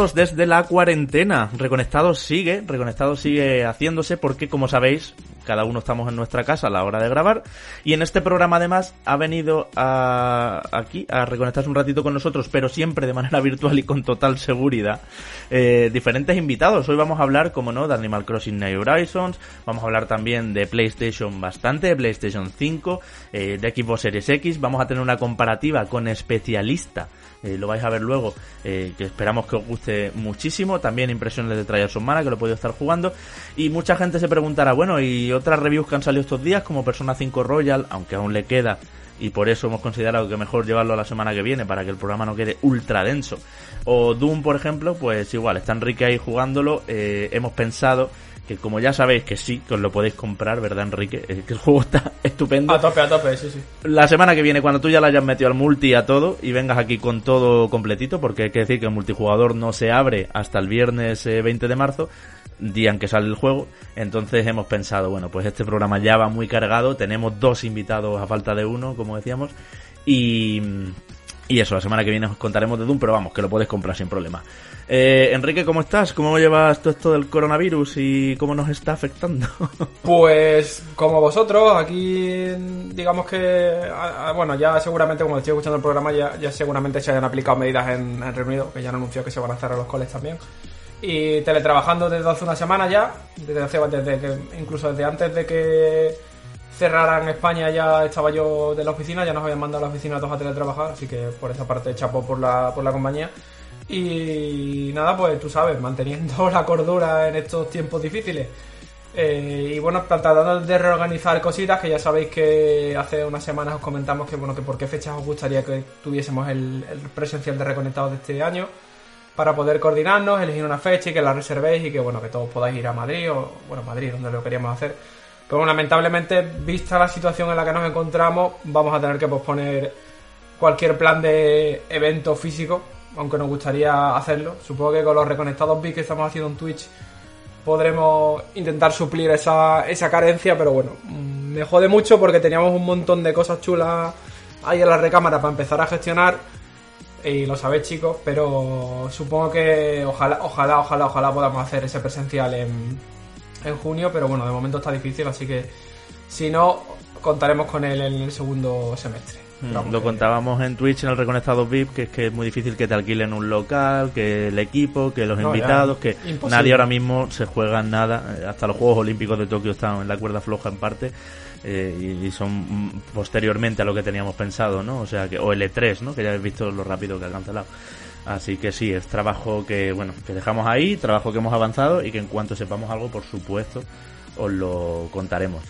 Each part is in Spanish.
Desde la cuarentena. Reconectados sigue, Reconectados sigue haciéndose porque, como sabéis, cada uno estamos en nuestra casa a la hora de grabar. Y en este programa, además, ha venido a, aquí a reconectarse un ratito con nosotros, pero siempre de manera virtual y con total seguridad, eh, diferentes invitados. Hoy vamos a hablar, como no, de Animal Crossing New Horizons. Vamos a hablar también de PlayStation bastante, de PlayStation 5, eh, de Xbox Series X. Vamos a tener una comparativa con especialista eh, lo vais a ver luego, eh, que esperamos que os guste muchísimo. También impresiones de Trials of Mana, que lo he podido estar jugando. Y mucha gente se preguntará, bueno, ¿y otras reviews que han salido estos días, como Persona 5 Royal, aunque aún le queda, y por eso hemos considerado que mejor llevarlo a la semana que viene, para que el programa no quede ultra denso. O Doom, por ejemplo, pues igual, está Enrique ahí jugándolo, eh, hemos pensado que como ya sabéis que sí, que os lo podéis comprar, ¿verdad, Enrique? que el juego está estupendo. A tope, a tope, sí, sí. La semana que viene, cuando tú ya la hayas metido al multi a todo y vengas aquí con todo completito, porque hay que decir que el multijugador no se abre hasta el viernes 20 eh, de marzo, día en que sale el juego. Entonces hemos pensado, bueno, pues este programa ya va muy cargado, tenemos dos invitados a falta de uno, como decíamos, y, y eso, la semana que viene os contaremos de Doom, pero vamos, que lo podéis comprar sin problema. Eh, Enrique, ¿cómo estás? ¿Cómo llevas todo esto del coronavirus y cómo nos está afectando? pues como vosotros, aquí digamos que, bueno, ya seguramente, como estoy escuchando el programa, ya, ya seguramente se hayan aplicado medidas en, en Reino que ya han anunciado que se van a cerrar los coles también. Y teletrabajando desde hace una semana ya, desde hace, desde que, incluso desde antes de que cerraran España ya estaba yo de la oficina, ya nos habían mandado a la oficina a teletrabajar, así que por esa parte chapo por la, por la compañía. Y nada, pues tú sabes, manteniendo la cordura en estos tiempos difíciles. Eh, y bueno, tratando de reorganizar cositas, que ya sabéis que hace unas semanas os comentamos que bueno, que por qué fechas os gustaría que tuviésemos el, presencial de Reconectados de este año, para poder coordinarnos, elegir una fecha y que la reservéis y que bueno, que todos podáis ir a Madrid o bueno, Madrid, donde lo queríamos hacer. Pero lamentablemente, vista la situación en la que nos encontramos, vamos a tener que posponer cualquier plan de evento físico aunque nos gustaría hacerlo. Supongo que con los reconectados bits que estamos haciendo en Twitch podremos intentar suplir esa, esa carencia, pero bueno, mm, me jode mucho porque teníamos un montón de cosas chulas ahí en la recámara para empezar a gestionar. Y lo sabéis chicos, pero supongo que ojalá, ojalá, ojalá, ojalá podamos hacer ese presencial en, en junio, pero bueno, de momento está difícil, así que si no, contaremos con él en el segundo semestre. Mm, lo contábamos en Twitch en el Reconectado VIP, que es que es muy difícil que te alquilen un local, que el equipo, que los invitados, que nadie ahora mismo se juega nada. Eh, hasta los Juegos Olímpicos de Tokio están en la cuerda floja en parte. Eh, y, son posteriormente a lo que teníamos pensado, ¿no? O sea, que, o el E3, ¿no? Que ya habéis visto lo rápido que ha cancelado. Así que sí, es trabajo que, bueno, que dejamos ahí, trabajo que hemos avanzado y que en cuanto sepamos algo, por supuesto, os lo contaremos.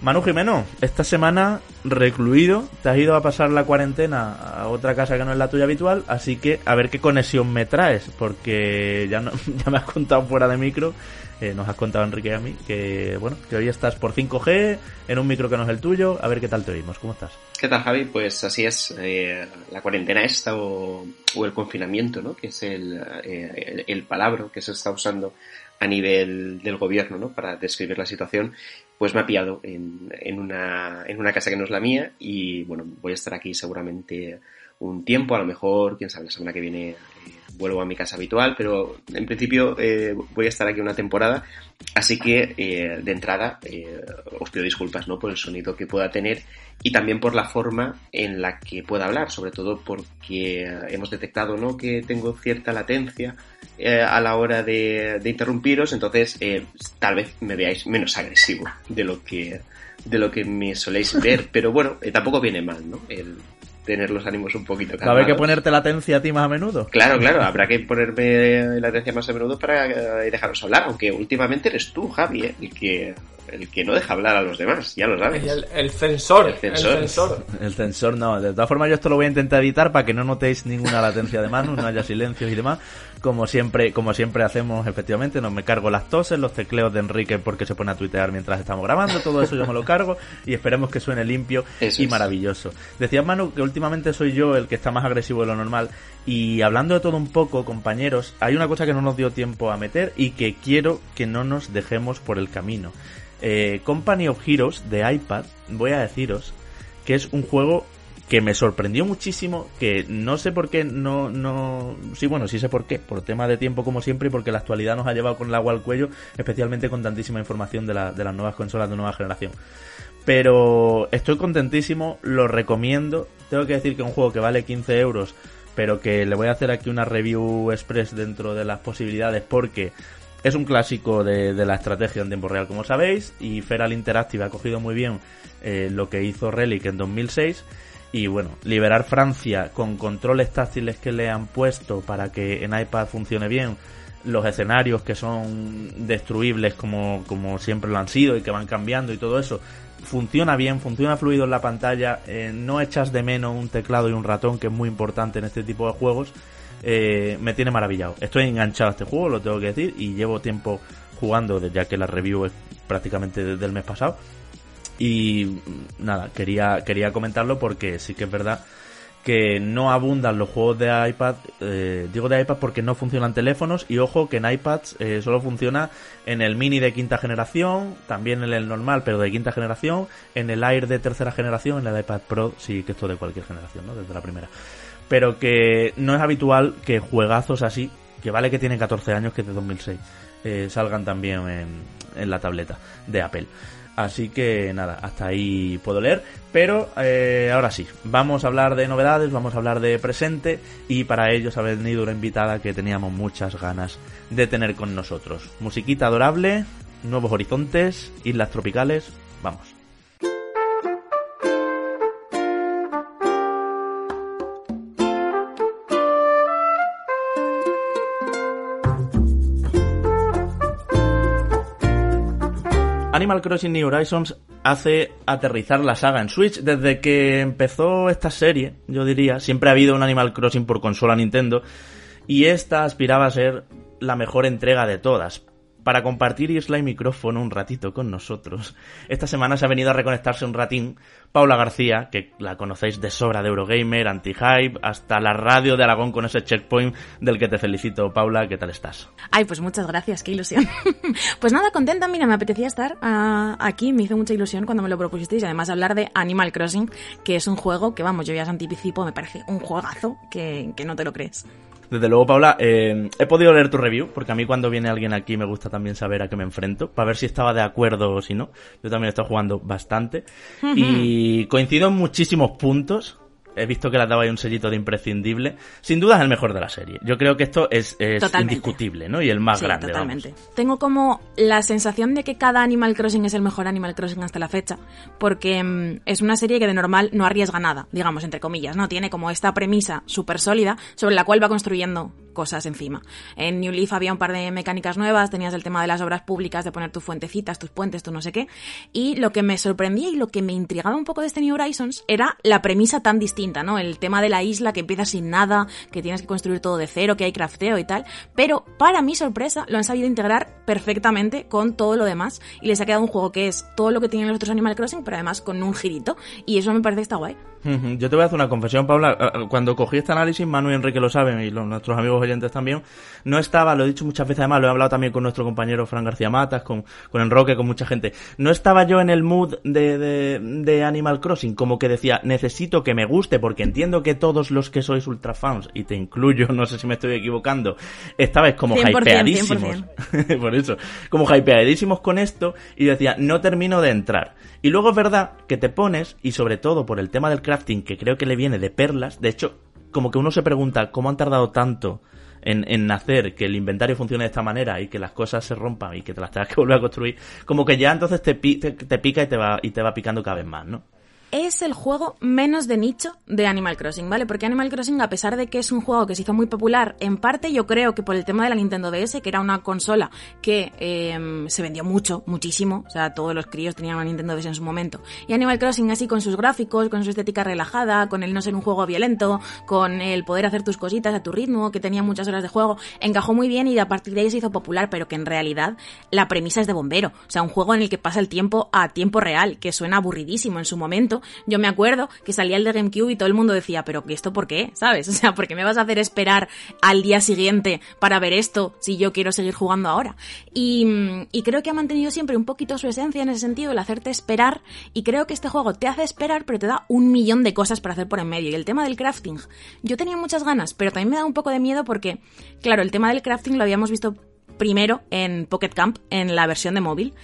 Manu Jimeno, esta semana recluido, te has ido a pasar la cuarentena a otra casa que no es la tuya habitual, así que a ver qué conexión me traes, porque ya, no, ya me has contado fuera de micro, eh, nos has contado Enrique a mí, que bueno, que hoy estás por 5G, en un micro que no es el tuyo, a ver qué tal te oímos, ¿cómo estás? ¿Qué tal Javi? Pues así es, eh, la cuarentena esta o, el confinamiento, ¿no? Que es el, eh, el palabra que se está usando a nivel del gobierno, ¿no? Para describir la situación, pues me ha pillado en, en, una, en una casa que no es la mía y bueno, voy a estar aquí seguramente un tiempo, a lo mejor, quién sabe, la semana que viene vuelvo a mi casa habitual, pero en principio eh, voy a estar aquí una temporada, así que eh, de entrada eh, os pido disculpas ¿no? por el sonido que pueda tener y también por la forma en la que pueda hablar, sobre todo porque hemos detectado ¿no? que tengo cierta latencia a la hora de, de interrumpiros, entonces tal vez me veáis menos agresivo de lo que de lo que me soléis ver, pero bueno, tampoco viene mal, ¿no? El, tener los ánimos un poquito calmados. ¿Habrá que ponerte latencia a ti más a menudo? Claro, claro, habrá que ponerme latencia más a menudo para eh, dejaros hablar, aunque últimamente eres tú, Javi, ¿eh? el que el que no deja hablar a los demás, ya lo sabes. El, el, censor, el censor. El censor. no. De todas formas, yo esto lo voy a intentar editar para que no notéis ninguna latencia de mano, no haya silencios y demás. Como siempre, como siempre hacemos, efectivamente, no me cargo las toses, los tecleos de Enrique porque se pone a tuitear mientras estamos grabando, todo eso yo me lo cargo y esperemos que suene limpio y maravilloso. Decía Manu que últimamente soy yo el que está más agresivo de lo normal y hablando de todo un poco, compañeros, hay una cosa que no nos dio tiempo a meter y que quiero que no nos dejemos por el camino. Eh, Company of Heroes de iPad, voy a deciros que es un juego que me sorprendió muchísimo, que no sé por qué, no, no, sí, bueno, sí sé por qué, por tema de tiempo como siempre y porque la actualidad nos ha llevado con el agua al cuello, especialmente con tantísima información de, la, de las nuevas consolas de nueva generación. Pero estoy contentísimo, lo recomiendo. Tengo que decir que un juego que vale 15 euros, pero que le voy a hacer aquí una review express dentro de las posibilidades porque es un clásico de, la estrategia en tiempo real, como sabéis, y Feral Interactive ha cogido muy bien eh, lo que hizo Relic en 2006 y bueno, liberar Francia con controles táctiles que le han puesto para que en iPad funcione bien, los escenarios que son destruibles como, como siempre lo han sido y que van cambiando y todo eso, funciona bien, funciona fluido en la pantalla, eh, no echas de menos un teclado y un ratón, que es muy importante en este tipo de juegos, eh, me tiene maravillado. Estoy enganchado a este juego, lo tengo que decir, y llevo tiempo jugando, ya que la review es prácticamente desde el mes pasado. Y nada, quería, quería comentarlo porque sí que es verdad que no abundan los juegos de iPad. Eh, digo de iPad porque no funcionan teléfonos y ojo que en iPads eh, solo funciona en el mini de quinta generación, también en el normal pero de quinta generación, en el Air de tercera generación, en el iPad Pro, sí que esto de cualquier generación, ¿no? Desde la primera. Pero que no es habitual que juegazos así, que vale que tiene 14 años, que es de 2006, eh, salgan también en, en la tableta de Apple. Así que nada, hasta ahí puedo leer. Pero eh, ahora sí, vamos a hablar de novedades, vamos a hablar de presente y para ello ha venido una invitada que teníamos muchas ganas de tener con nosotros. Musiquita adorable, nuevos horizontes, islas tropicales, vamos. Animal Crossing New Horizons hace aterrizar la saga en Switch. Desde que empezó esta serie, yo diría, siempre ha habido un Animal Crossing por consola Nintendo y esta aspiraba a ser la mejor entrega de todas para compartir isla y micrófono un ratito con nosotros. Esta semana se ha venido a reconectarse un ratín Paula García, que la conocéis de sobra de Eurogamer, anti-hype, hasta la radio de Aragón con ese checkpoint del que te felicito. Paula, ¿qué tal estás? Ay, pues muchas gracias, qué ilusión. pues nada, contenta, mira, me apetecía estar uh, aquí, me hizo mucha ilusión cuando me lo propusisteis además hablar de Animal Crossing, que es un juego que, vamos, yo ya os anticipo, me parece un juegazo que, que no te lo crees. Desde luego, Paula, eh, he podido leer tu review, porque a mí cuando viene alguien aquí me gusta también saber a qué me enfrento, para ver si estaba de acuerdo o si no. Yo también he estado jugando bastante. Y coincido en muchísimos puntos he visto que le daba ahí un sellito de imprescindible. Sin duda es el mejor de la serie. Yo creo que esto es, indiscutible, ¿no? Y el más grande. Totalmente. Tengo como la sensación de que cada Animal Crossing es el mejor Animal Crossing hasta la fecha, porque mm, es una serie que de normal no arriesga nada, digamos, entre comillas, ¿no? Tiene como esta premisa súper sólida sobre la cual va construyendo cosas encima. En New Leaf había un par de mecánicas nuevas, tenías el tema de las obras públicas, de poner tus fuentecitas, tus puentes, tu no sé qué. Y lo que me sorprendía y lo que me intrigaba un poco de este New Horizons era la premisa tan distinta, ¿no? El tema de la isla que empieza sin nada, que tienes que construir todo de cero, que hay crafteo y tal. Pero para mi sorpresa lo han sabido integrar perfectamente con todo lo demás y les ha quedado un juego que es todo lo que tienen los otros Animal Crossing, pero además con un girito. Y eso me parece que está guay. Yo te voy a hacer una confesión, Paula. Cuando cogí este análisis, Manu y Enrique lo saben y los, nuestros amigos oyentes también, no estaba, lo he dicho muchas veces además, lo he hablado también con nuestro compañero Fran García Matas, con, con Enroque, con mucha gente. No estaba yo en el mood de, de, de, Animal Crossing, como que decía, necesito que me guste, porque entiendo que todos los que sois ultra fans, y te incluyo, no sé si me estoy equivocando, estabais como 100%, hypeadísimos. Por eso, como hypeadísimos con esto, y decía, no termino de entrar. Y luego es verdad que te pones, y sobre todo por el tema del crafting, que creo que le viene de perlas, de hecho, como que uno se pregunta cómo han tardado tanto en, en, hacer que el inventario funcione de esta manera y que las cosas se rompan y que te las tengas que volver a construir, como que ya entonces te, te, te pica y te va, y te va picando cada vez más, ¿no? Es el juego menos de nicho de Animal Crossing, ¿vale? Porque Animal Crossing, a pesar de que es un juego que se hizo muy popular, en parte yo creo que por el tema de la Nintendo DS, que era una consola que em, se vendió mucho, muchísimo, o sea, todos los críos tenían una Nintendo DS en su momento. Y Animal Crossing así con sus gráficos, con su estética relajada, con el no ser un juego violento, con el poder hacer tus cositas a tu ritmo, que tenía muchas horas de juego, encajó muy bien y a partir de ahí se hizo popular, pero que en realidad la premisa es de bombero, o sea, un juego en el que pasa el tiempo a tiempo real, que suena aburridísimo en su momento yo me acuerdo que salía el de GameCube y todo el mundo decía, pero ¿esto por qué? ¿Sabes? O sea, ¿por qué me vas a hacer esperar al día siguiente para ver esto si yo quiero seguir jugando ahora? Y, y creo que ha mantenido siempre un poquito su esencia en ese sentido, el hacerte esperar, y creo que este juego te hace esperar, pero te da un millón de cosas para hacer por en medio. Y el tema del crafting, yo tenía muchas ganas, pero también me da un poco de miedo porque, claro, el tema del crafting lo habíamos visto primero en Pocket Camp, en la versión de móvil.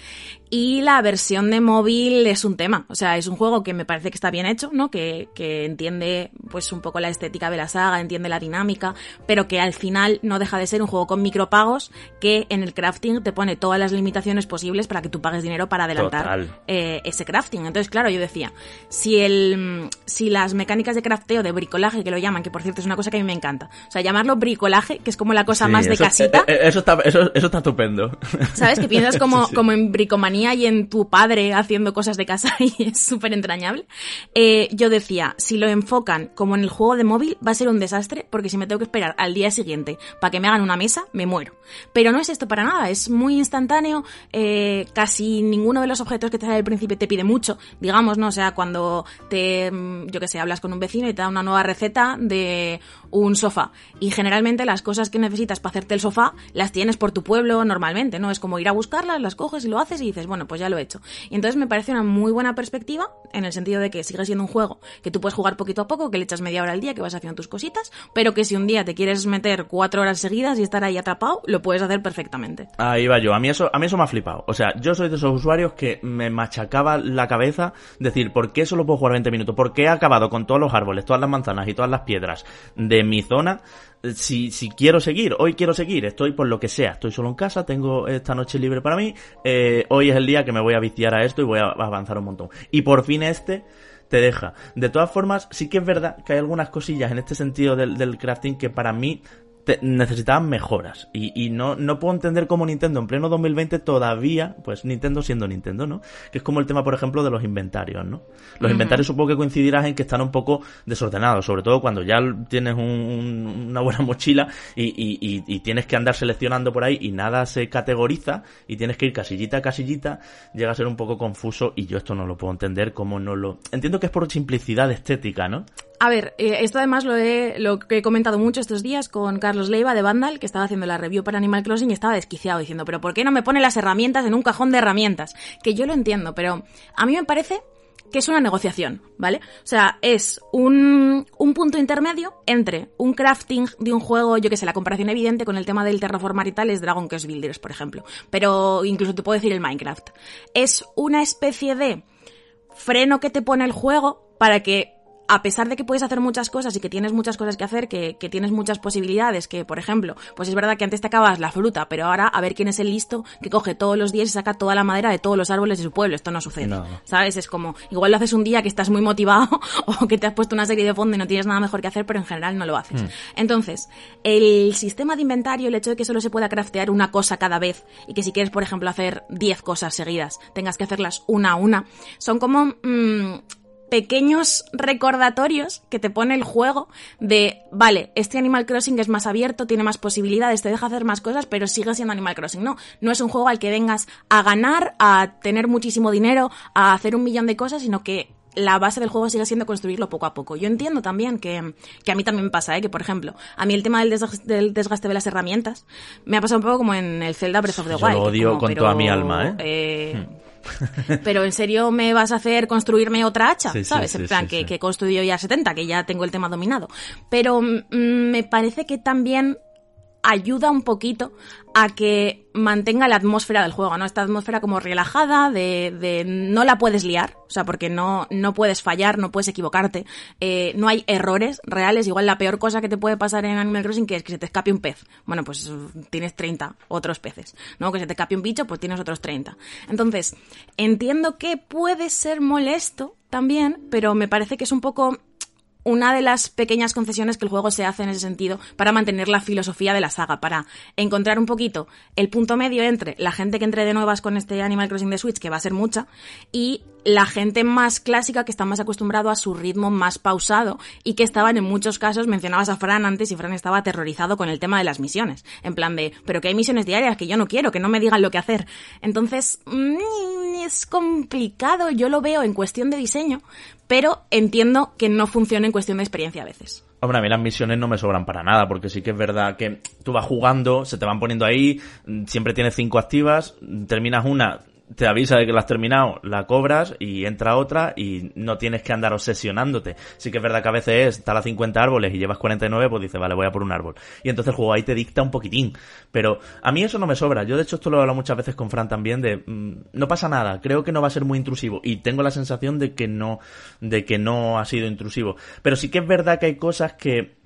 Y la versión de móvil es un tema. O sea, es un juego que me parece que está bien hecho, ¿no? Que, que entiende, pues, un poco la estética de la saga, entiende la dinámica, pero que al final no deja de ser un juego con micropagos que en el crafting te pone todas las limitaciones posibles para que tú pagues dinero para adelantar eh, ese crafting. Entonces, claro, yo decía, si el, si las mecánicas de crafteo, de bricolaje, que lo llaman, que por cierto es una cosa que a mí me encanta. O sea, llamarlo bricolaje, que es como la cosa más de casita. Eh, eh, eso está, eso, eso está estupendo. ¿Sabes? Que piensas como, como en bricomanía y en tu padre haciendo cosas de casa y es súper entrañable. Eh, yo decía, si lo enfocan como en el juego de móvil, va a ser un desastre porque si me tengo que esperar al día siguiente para que me hagan una mesa, me muero. Pero no es esto para nada, es muy instantáneo, eh, casi ninguno de los objetos que te da al principio te pide mucho, digamos, ¿no? O sea, cuando te, mm, yo que sé, hablas con un vecino y te da una nueva receta de un sofá. Y generalmente las cosas que necesitas para hacerte el sofá las tienes por tu pueblo normalmente, ¿no? Es como ir a buscarlas, las coges y lo haces y dices, bueno, pues ya lo he hecho. Y entonces me parece una muy buena perspectiva en el sentido de que sigue siendo un juego que tú puedes jugar poquito a poco, que le echas media hora al día, que vas haciendo tus cositas, pero que si un día te quieres meter cuatro horas seguidas y estar ahí atrapado, lo puedes hacer perfectamente. Ahí va yo. A mí eso, a mí eso me ha flipado. O sea, yo soy de esos usuarios que me machacaba la cabeza decir, ¿por qué solo puedo jugar 20 minutos? ¿Por qué he acabado con todos los árboles, todas las manzanas y todas las piedras de mi zona? Si, si quiero seguir, hoy quiero seguir, estoy por lo que sea, estoy solo en casa, tengo esta noche libre para mí, eh, hoy es el día que me voy a viciar a esto y voy a avanzar un montón. Y por fin este te deja. De todas formas, sí que es verdad que hay algunas cosillas en este sentido del, del crafting que para mí necesitaban mejoras. Y, y, no, no puedo entender cómo Nintendo en pleno 2020 todavía, pues Nintendo siendo Nintendo, ¿no? Que es como el tema, por ejemplo, de los inventarios, ¿no? Los inventarios supongo que coincidirás en que están un poco desordenados, sobre todo cuando ya tienes un, una buena mochila y, y, y, tienes que andar seleccionando por ahí y nada se categoriza y tienes que ir casillita a casillita, llega a ser un poco confuso y yo esto no lo puedo entender, cómo no lo... Entiendo que es por simplicidad estética, ¿no? A ver, eh, esto además lo he, lo que he comentado mucho estos días con Carlos Leiva de Vandal, que estaba haciendo la review para Animal Crossing y estaba desquiciado diciendo, pero ¿por qué no me pone las herramientas en un cajón de herramientas? Que yo lo entiendo, pero a mí me parece que es una negociación, ¿vale? O sea, es un, un punto intermedio entre un crafting de un juego, yo que sé, la comparación evidente con el tema del terraformar y tal es Dragon Quest Builders, por ejemplo. Pero incluso te puedo decir el Minecraft. Es una especie de freno que te pone el juego para que a pesar de que puedes hacer muchas cosas y que tienes muchas cosas que hacer, que, que, tienes muchas posibilidades, que por ejemplo, pues es verdad que antes te acabas la fruta, pero ahora a ver quién es el listo que coge todos los días y saca toda la madera de todos los árboles de su pueblo. Esto no sucede. No. ¿Sabes? Es como, igual lo haces un día que estás muy motivado o que te has puesto una serie de fondo y no tienes nada mejor que hacer, pero en general no lo haces. Mm. Entonces, el sistema de inventario, el hecho de que solo se pueda craftear una cosa cada vez y que si quieres, por ejemplo, hacer 10 cosas seguidas, tengas que hacerlas una a una, son como... Mmm, pequeños recordatorios que te pone el juego de, vale, este Animal Crossing es más abierto, tiene más posibilidades, te deja hacer más cosas, pero sigue siendo Animal Crossing. No, no es un juego al que vengas a ganar, a tener muchísimo dinero, a hacer un millón de cosas, sino que la base del juego sigue siendo construirlo poco a poco. Yo entiendo también que, que a mí también me pasa, ¿eh? que por ejemplo, a mí el tema del, desgaste, del desgaste de las herramientas me ha pasado un poco como en el Zelda Breath of the Wild. Yo lo odio como, con pero, toda mi alma, ¿eh? eh hmm. Pero en serio me vas a hacer construirme otra hacha, Sí, ¿sabes? sí, en plan, que, que he construido ya 70, que ya tengo el tema dominado. Pero mm, me parece que también ayuda un poquito a que mantenga la atmósfera del juego, ¿no? Esta atmósfera como relajada, de, de no la puedes liar, o sea, porque no, no puedes fallar, no puedes equivocarte, eh, no hay errores reales, igual la peor cosa que te puede pasar en Animal Crossing es que se te escape un pez. Bueno, pues tienes 30 otros peces, ¿no? Que se te escape un bicho, pues tienes otros 30. Entonces, entiendo que puede ser molesto también, pero me parece que es un poco una de las pequeñas concesiones que el juego se hace en ese sentido para mantener la filosofía de la saga, para encontrar un poquito el punto medio entre la gente que entre de nuevas con este Animal Crossing de Switch, que va a ser mucha, y la gente más clásica que está más acostumbrado a su ritmo más pausado y que estaban en muchos casos, mencionabas a Fran antes y Fran estaba aterrorizado con el tema de las misiones, en plan de, pero que hay misiones diarias que yo no quiero, que no me digan lo que hacer. Entonces, es complicado, yo lo veo en cuestión de diseño, pero entiendo que no funciona en cuestión de experiencia a veces. Hombre, a mí las misiones no me sobran para nada, porque sí que es verdad que tú vas jugando, se te van poniendo ahí, siempre tienes cinco activas, terminas una, te avisa de que la has terminado, la cobras y entra otra y no tienes que andar obsesionándote. Sí que es verdad que a veces es, a 50 árboles y llevas 49, pues dices, vale, voy a por un árbol. Y entonces el juego ahí te dicta un poquitín. Pero a mí eso no me sobra. Yo de hecho esto lo he hablado muchas veces con Fran también de, mm, no pasa nada, creo que no va a ser muy intrusivo y tengo la sensación de que no, de que no ha sido intrusivo. Pero sí que es verdad que hay cosas que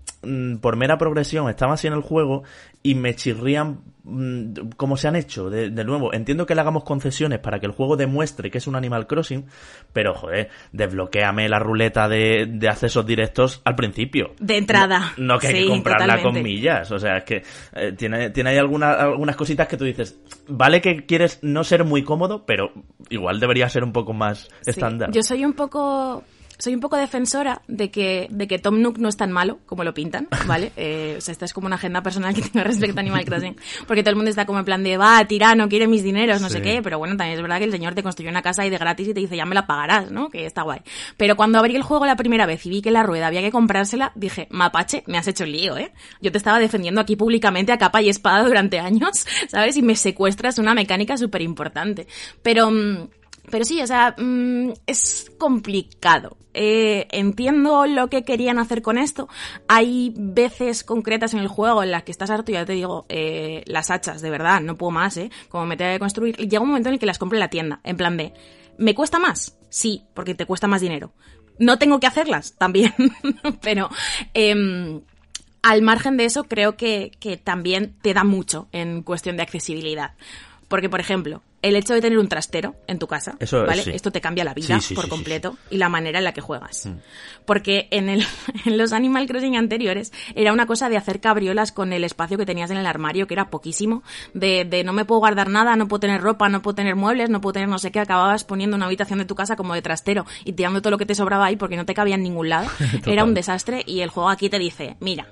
por mera progresión estaban así en el juego y me chirrían mm, como se han hecho. De, nuevo, entiendo que le hagamos concesiones para que el juego demuestre que es un Animal Crossing, pero joder, desbloqueame la ruleta de, de accesos directos al principio. De entrada. No, que hay que comprarla con millas. O sea, es que eh, tiene, tiene ahí algunas algunas cositas que tú dices, vale que quieres no ser muy cómodo, pero igual debería ser un poco más estándar. Yo soy un poco soy un poco defensora de que, de que Tom Nook no es tan malo como lo pintan, ¿vale? Eh, o sea, esta es como una agenda personal que tengo respecto a Animal Crossing. Porque todo el mundo está como en plan de, va, tirano, quiere mis dineros, no sé qué. Pero bueno, también es verdad que el señor te construyó una casa ahí de gratis y te dice, ya me la pagarás, ¿no? Que está guay. Pero cuando abrí el juego la primera vez y vi que la rueda había que comprársela, dije, mapache, me has hecho el lío, ¿eh? Yo te estaba defendiendo aquí públicamente a capa y espada durante años, ¿sabes? Y me secuestras una mecánica súper importante. Pero... Pero sí, o sea, mm, es complicado. Eh, entiendo lo que querían hacer con esto. Hay veces concretas en el juego en las que estás harto, ya te digo, eh, las hachas, de verdad, no puedo más, ¿eh? Como me tengo que construir. Llega un momento en el que las compro en la tienda, en plan de, ¿me cuesta más? Sí, porque te cuesta más dinero. No tengo que hacerlas, también, pero... Eh, al margen de eso, creo que, que también te da mucho en cuestión de accesibilidad. Porque, por ejemplo, el hecho de tener un trastero en tu casa, ¿vale? Esto te cambia la vida por completo y la manera en la que juegas. Mm. Porque en, el, en los Animal Crossing anteriores era una cosa de hacer cabriolas con el espacio que tenías en el armario, que era poquísimo, de, de no me puedo guardar nada, no puedo tener ropa, no puedo tener muebles, no puedo tener no sé qué, acababas poniendo una habitación de tu casa como de trastero y tirando todo lo que te sobraba ahí porque no te cabía en ningún lado. era un desastre y el juego aquí te dice, mira,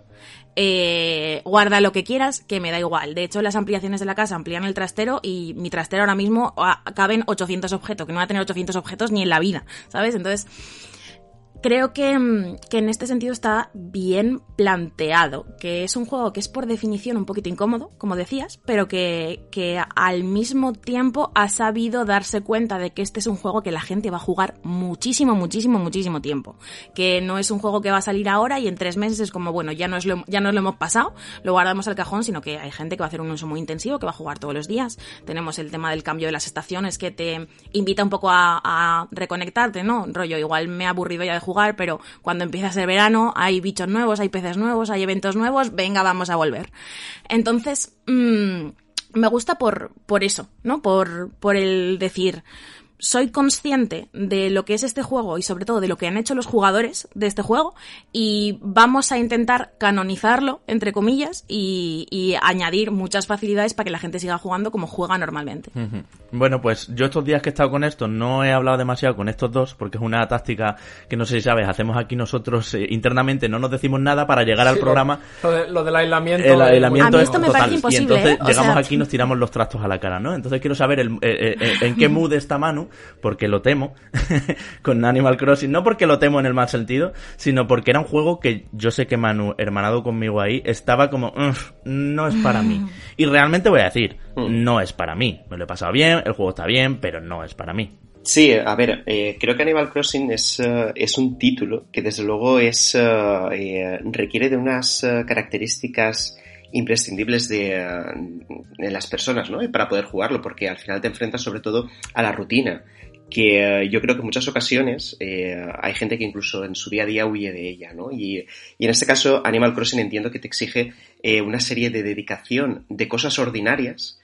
eh, guarda lo que quieras, que me da igual. De hecho, las ampliaciones de la casa amplían el trastero y mi trastero ahora mismo ah, caben 800 objetos, que no va a tener 800 objetos ni en la vida, ¿sabes? Entonces, creo que, mm, que, en este sentido está bien planteado, que es un juego que es por definición un poquito incómodo, como decías, pero que, que, al mismo tiempo ha sabido darse cuenta de que este es un juego que la gente va a jugar muchísimo, muchísimo, muchísimo tiempo. Que no es un juego que va a salir ahora y en tres meses es como, bueno, ya nos lo, ya nos lo hemos pasado, lo guardamos al cajón, sino que hay gente que va a hacer un uso muy intensivo, que va a jugar todos los días. Tenemos el tema del cambio de las estaciones que te invita un poco a, a reconectarte, ¿no? Rollo, igual me he aburrido ya de jugar, pero cuando empieza a ser verano hay bichos nuevos, hay peces nuevos, hay eventos nuevos, venga, vamos a volver. Entonces, mmm, me gusta por, por eso, ¿no? Por, por el decir, soy consciente de lo que es este juego y sobre todo de lo que han hecho los jugadores de este juego y vamos a intentar canonizarlo, entre comillas, y, añadir muchas facilidades para que la gente siga jugando como juega normalmente. Bueno, pues yo estos días que he estado con esto no he hablado demasiado con estos dos porque es una táctica que no sé si sabes, hacemos aquí nosotros eh, internamente, no nos decimos nada para llegar al programa. Lo, del aislamiento. El aislamiento esto me parece imposible. Y entonces ¿eh? llegamos aquí y nos tiramos los trastos a la cara, ¿no? Entonces quiero saber eh, en qué mood está Manu porque lo temo con Animal Crossing. No porque lo temo en el mal sentido, sino porque era un juego que yo sé que Manu, hermanado conmigo ahí, estaba como, no es para mí. Mm. Y realmente voy a decir, mm. no es para mí. Me lo he pasado bien, el juego está bien, pero no es para mí. Sí, a ver, eh, creo que Animal Crossing es, eh, es, un título que desde luego es eh, requiere de unas características imprescindibles de, las personas, ¿no? Para poder jugarlo, porque al final te enfrentas sobre todo a la rutina que eh, yo creo que en muchas ocasiones eh, hay gente que incluso en su día a día huye de ella, ¿no? Y, y en este caso Animal Crossing entiendo que te exige eh, una serie de dedicación de cosas ordinarias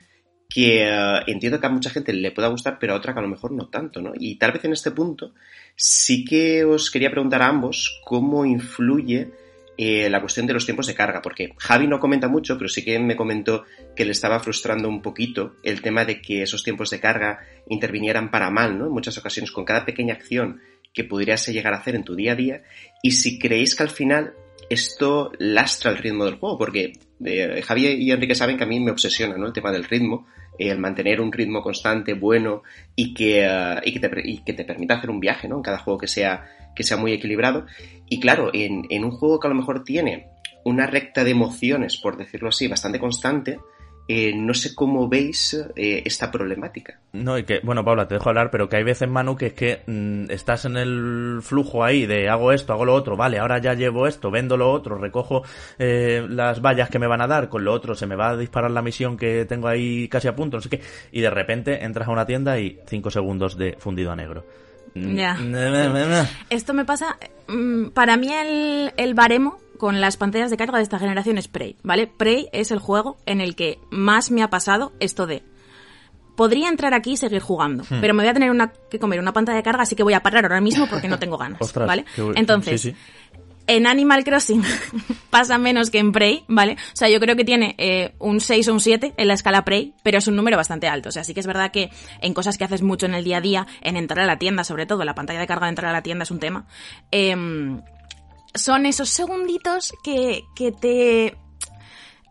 que entiendo que a mucha gente le pueda gustar, pero a otra que a lo mejor no tanto, ¿no? Y tal vez en este punto sí que os quería preguntar a ambos cómo influye eh, la cuestión de los tiempos de carga, porque Javi no comenta mucho, pero sí que me comentó que le estaba frustrando un poquito el tema de que esos tiempos de carga intervinieran para mal, ¿no? En muchas ocasiones, con cada pequeña acción que pudieras llegar a hacer en tu día a día, y si creéis que al final esto lastra el ritmo del juego, porque Javier y Enrique saben que a mí me obsesiona, ¿no? El tema del ritmo, el mantener un ritmo constante, bueno, y que, eh, y que, te, y que te permita hacer un viaje, ¿no? En cada juego que sea, que sea muy equilibrado. Y claro, en, en un juego que a lo mejor tiene una recta de emociones, por decirlo así, bastante constante, eh, no sé cómo veis eh, esta problemática. No, y que, bueno, Paula, te dejo hablar, pero que hay veces, Manu, que es que mm, estás en el flujo ahí de hago esto, hago lo otro, vale, ahora ya llevo esto, vendo lo otro, recojo eh, las vallas que me van a dar, con lo otro se me va a disparar la misión que tengo ahí casi a punto, no sé qué, y de repente entras a una tienda y cinco segundos de fundido a negro. Mm, ya. Esto me pasa, mm, para mí el, el baremo con las pantallas de carga de esta generación es Prey, ¿vale? Prey es el juego en el que más me ha pasado esto de podría entrar aquí y seguir jugando, hmm. pero me voy a tener una, que comer una pantalla de carga, así que voy a parar ahora mismo porque no tengo ganas, ¿vale? Entonces, en Animal Crossing pasa menos que en Prey, ¿vale? O sea, yo creo que tiene eh, un 6 o un 7 en la escala Prey, pero es un número bastante alto. O sea, sí que es verdad que en cosas que haces mucho en el día a día, en entrar a la tienda, sobre todo, la pantalla de carga de entrar a la tienda es un tema. Eh, son esos segunditos que, que te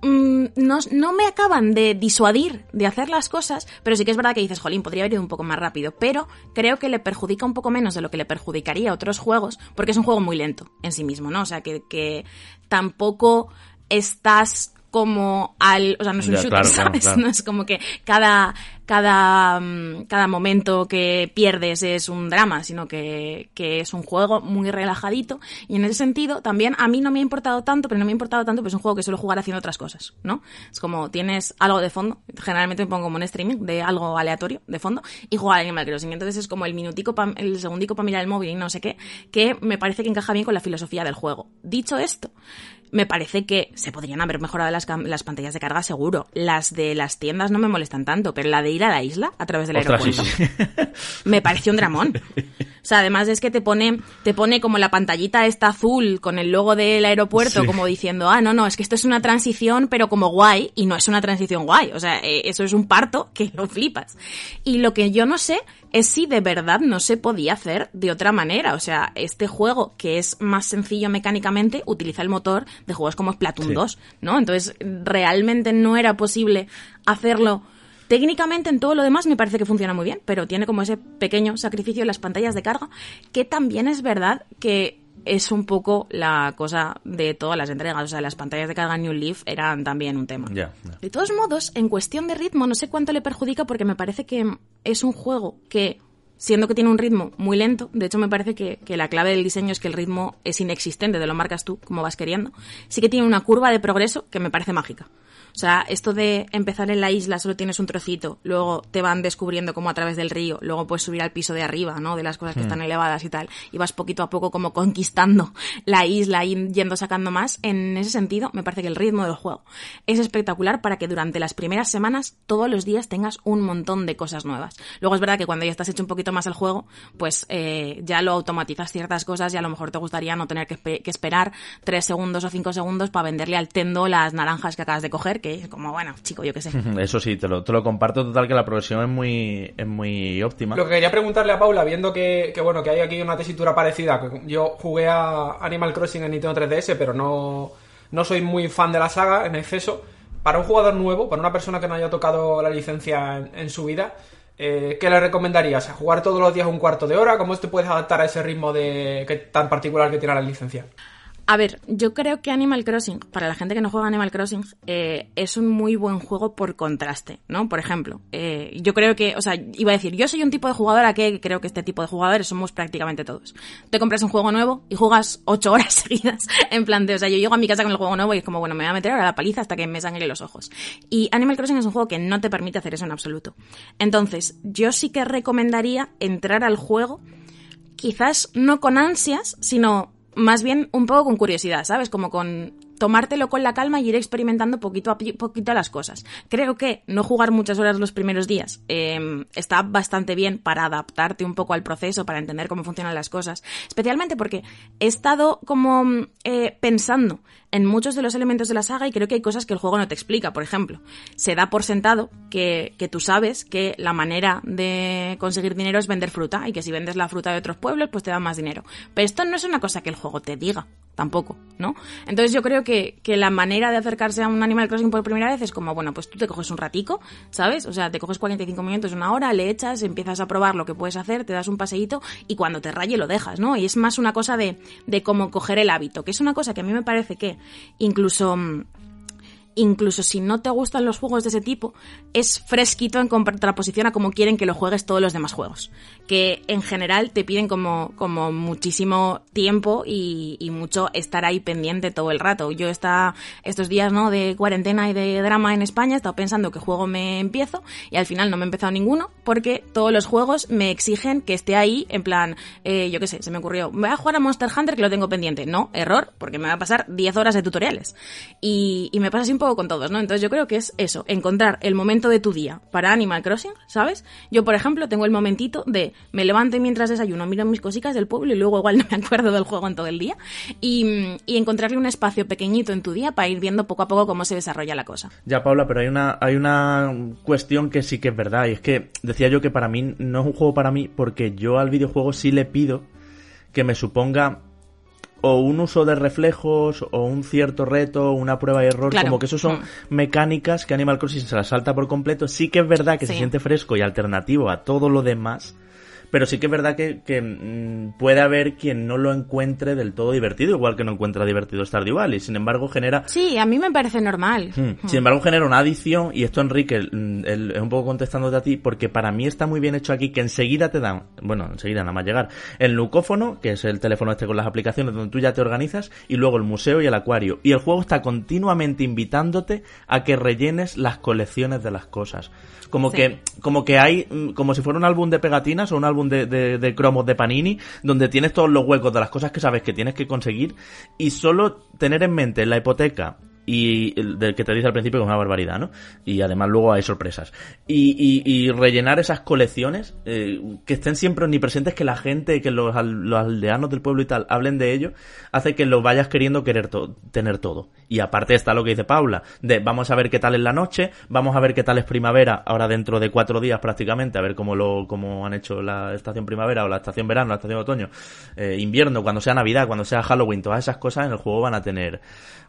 mm, no, no, me acaban de disuadir de hacer las cosas, pero sí que es verdad que dices, jolín, podría haber ido un poco más rápido, pero creo que le perjudica un poco menos de lo que le perjudicaría a otros juegos, porque es un juego muy lento en sí mismo, ¿no? O sea, que, que tampoco estás como al, o sea, no es un shooter, ¿sabes? No es como que cada, cada, mm, cada momento que pierdes es un drama, sino que, que es un juego muy relajadito. Y en ese sentido, también a mí no me ha importado tanto, pero no me ha importado tanto, pues es un juego que suelo jugar haciendo otras cosas, ¿no? Es como tienes algo de fondo, generalmente me pongo como un streaming de algo aleatorio de fondo y jugar a Animal Crossing. Entonces es como el minutico, el segundico para mirar el móvil y no sé qué, que me parece que encaja bien con la filosofía del juego. Dicho esto, me parece que se podrían haber mejorado las, las, pantallas de carga seguro. Las de las tiendas no me molestan tanto, pero la de ir a la isla a través del aeropuerto me pareció un dramón. O sea, además es que te pone, te pone como la pantallita esta azul con el logo del aeropuerto, como diciendo, ah, no, no, es que esto es una transición, pero como guay, y no es una transición guay. O sea, eh, eso es un parto que lo flipas. Y lo que yo no sé es si de verdad no se podía hacer de otra manera. O sea, este juego, que es más sencillo mecánicamente, utiliza el motor de juegos como Splatoon 2, ¿no? Entonces, realmente no era posible hacerlo. Técnicamente en todo lo demás me parece que funciona muy bien, pero tiene como ese pequeño sacrificio en las pantallas de carga, que también es verdad que es un poco la cosa de todas las entregas. O sea, las pantallas de carga New Leaf eran también un tema. De todos modos, en cuestión de ritmo, no sé cuánto le perjudica porque me parece que es un juego que, siendo que tiene un ritmo muy lento, de hecho me parece que, que la clave del diseño es que el ritmo es inexistente, de lo marcas tú como vas queriendo, sí que tiene una curva de progreso que me parece mágica. O sea, esto de empezar en la isla solo tienes un trocito, luego te van descubriendo como a través del río, luego puedes subir al piso de arriba, ¿no? De las cosas que hmm. están elevadas y tal, y vas poquito a poco como conquistando la isla y yendo sacando más. En ese sentido, me parece que el ritmo del juego es espectacular para que durante las primeras semanas todos los días tengas un montón de cosas nuevas. Luego es verdad que cuando ya estás hecho un poquito más el juego, pues eh, ya lo automatizas ciertas cosas y a lo mejor te gustaría no tener que, que esperar tres segundos o cinco segundos para venderle al tendo las naranjas que acabas de coger que es como, bueno, chico, yo qué sé. Eso sí, te lo, te lo comparto total que la progresión es muy, es muy óptima. Lo que quería preguntarle a Paula, viendo que, que, bueno, que hay aquí una tesitura parecida, yo jugué a Animal Crossing en Nintendo 3DS, pero no, no soy muy fan de la saga en exceso. Para un jugador nuevo, para una persona que no haya tocado la licencia en, su vida, eh, ¿qué le recomendarías? ¿Jugar todos los días un cuarto de hora? ¿Cómo te puedes adaptar a ese ritmo de, que, tan particular que tiene la licencia? A ver, yo creo que Animal Crossing, para la gente que no juega Animal Crossing, eh, es un muy buen juego por contraste, ¿no? Por ejemplo, eh, yo creo que, o sea, iba a decir, yo soy un tipo de jugadora que creo que este tipo de jugadores somos prácticamente todos. Te compras un juego nuevo y juegas ocho horas seguidas, en plan de, o sea, yo llego a mi casa con el juego nuevo y es como, bueno, me voy a meter ahora la paliza hasta que me sangre los ojos. Y Animal Crossing es un juego que no te permite hacer eso en absoluto. Entonces, yo sí que recomendaría entrar al juego, quizás no con ansias, sino más bien un poco con curiosidad, ¿sabes? Como con tomártelo con la calma y ir experimentando poquito a poquito las cosas. Creo que no jugar muchas horas los primeros días em, está bastante bien para adaptarte un poco al proceso, para entender cómo funcionan las cosas. Especialmente porque he estado como eh, pensando en muchos de los elementos de la saga y creo que hay cosas que el juego no te explica. Por ejemplo, se da por sentado que, que tú sabes que la manera de conseguir dinero es vender fruta y que si vendes la fruta de otros pueblos pues te dan más dinero. Pero esto no es una cosa que el juego te diga tampoco, ¿no? Entonces yo creo que, que la manera de acercarse a un Animal Crossing por primera vez es como, bueno, pues tú te coges un ratico, ¿sabes? O sea, te coges 45 minutos, una hora, le echas, empiezas a probar lo que puedes hacer, te das un paseíto y cuando te raye lo dejas, ¿no? Y es más una cosa de, de cómo coger el hábito, que es una cosa que a mí me parece que incluso mm, incluso si no te gustan los juegos de ese tipo, es fresquito en contraposición a cómo quieren que lo juegues todos los demás juegos. Que en general te piden como, como muchísimo tiempo y, mucho estar ahí pendiente todo el rato. Yo está, estos días ¿no? de cuarentena y de drama en España he estado pensando qué juego me empiezo y al final no me he empezado ninguno porque todos los juegos me exigen que esté ahí en plan, eh, yo qué sé, se me ocurrió, voy a jugar a Monster Hunter que lo tengo pendiente. No, error, porque me va a pasar 10 horas de tutoriales. Y, y me pasa así poco con todos, ¿no? Entonces yo creo que es eso, encontrar el momento de tu día para Animal Crossing, ¿sabes? Yo, por ejemplo, tengo el momentito de me levanto mientras desayuno, miro mis cositas del pueblo y luego igual no me acuerdo del juego en todo el día. Y, y encontrarle un espacio pequeñito en tu día para ir viendo poco a poco cómo se desarrolla la cosa. Ya, Paula, pero hay una, hay una cuestión que sí que es verdad. Y es que decía yo que para mí no es un juego para mí porque yo al videojuego sí le pido que me suponga o un uso de reflejos o un cierto reto, una prueba de error, Claro. como que eso son mecánicas que Animal Crossing se las salta por completo. Sí que es verdad que se siente fresco y alternativo a todo lo demás, pero sí que es verdad que, que, mm, puede haber quien no lo encuentre del todo divertido, igual que no encuentra divertido Stardew Valley. Sin embargo, genera Sí, a mí me parece normal. Hmm. Sin embargo, genera una adición, y esto, Enrique, es un poco contestándote a ti, porque para mí está muy bien hecho aquí que enseguida te dan, bueno, enseguida nada más llegar, el Lucófono, que es el teléfono este con las aplicaciones donde tú ya te organizas, y luego el museo y el acuario. Y el juego está continuamente invitándote a que rellenes las colecciones de las cosas. Como Sí. que, como que hay, mm, como si fuera un álbum de pegatinas o un álbum de, de, de cromos de Panini, donde tienes todos los huecos de las cosas que sabes que tienes que conseguir, y solo tener en mente la hipoteca y el del que te dice al principio que es una barbaridad, ¿no? Y además luego hay sorpresas. Y, y, y rellenar esas colecciones, eh, que estén siempre omnipresentes, que la gente, que los, al- los aldeanos del pueblo y tal hablen de ello, hace que lo vayas queriendo querer to- tener todo. Y aparte está lo que dice Paula, de vamos a ver qué tal es la noche, vamos a ver qué tal es primavera, ahora dentro de cuatro días prácticamente, a ver cómo lo, cómo han hecho la estación primavera o la estación verano, la estación otoño, eh, invierno, cuando sea Navidad, cuando sea Halloween, todas esas cosas en el juego van a tener,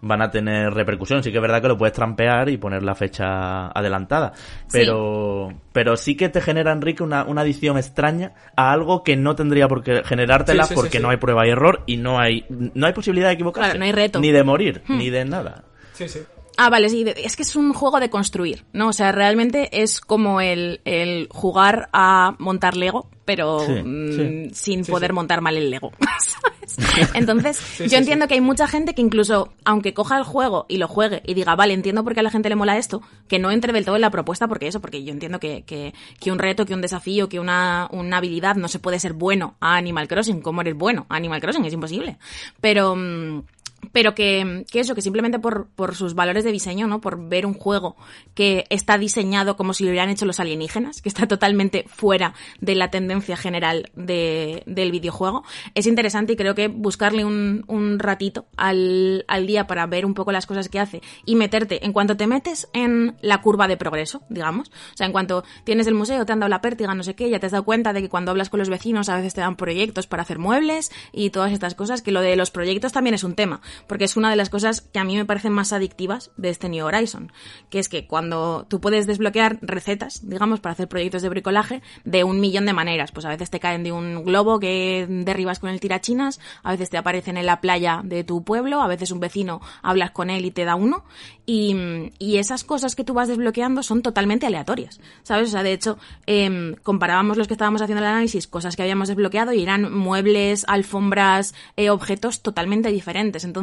van a tener repercusión. Sí que es verdad que lo puedes trampear y poner la fecha adelantada. Pero, pero sí que te genera, Enrique, una, una adición extraña a algo que no tendría por qué generártela Sí, sí, sí, porque sí. no hay prueba y error y no hay, no hay posibilidad de equivocarse. Claro, no hay reto. Hmm. Ni de morir, ni de nada. Sí, sí. Ah, vale, sí, es que es un juego de construir, ¿no? O sea, realmente es como el, el jugar a montar Lego, pero Sí, mm, sí. sin Sí, poder montar mal el Lego, ¿sabes? Entonces, yo entiendo que hay mucha gente que incluso, aunque coja el juego y lo juegue y diga, vale, entiendo por qué a la gente le mola esto, que no entre del todo en la propuesta, porque eso, porque yo entiendo que, que, que un reto, que un desafío, que una, una habilidad no se puede ser bueno a Animal Crossing. ¿Cómo eres bueno a Animal Crossing? Es imposible. Pero... mm, pero que, que eso, que simplemente por, por sus valores de diseño, ¿no? Por ver un juego que está diseñado como si lo hubieran hecho los alienígenas, que está totalmente fuera de la tendencia general de, del videojuego, es interesante y creo que buscarle un, un ratito al, al día para ver un poco las cosas que hace y meterte, en cuanto te metes en la curva de progreso, digamos, o sea, en cuanto tienes el museo, te han dado la pértiga, no sé qué, ya te has dado cuenta de que cuando hablas con los vecinos a veces te dan proyectos para hacer muebles y todas estas cosas, que lo de los proyectos también es un tema, porque es una de las cosas que a mí me parecen más adictivas de este New Horizon, que es que cuando tú puedes desbloquear recetas, digamos, para hacer proyectos de bricolaje de un millón de maneras, pues a veces te caen de un globo que derribas con el tirachinas, a veces te aparecen en la playa de tu pueblo, a veces un vecino hablas con él y te da uno, y, y esas cosas que tú vas desbloqueando son totalmente aleatorias, ¿sabes? O sea, de hecho, em, comparábamos los que estábamos haciendo el análisis, cosas que habíamos desbloqueado y eran muebles, alfombras, eh, objetos totalmente diferentes. Entonces,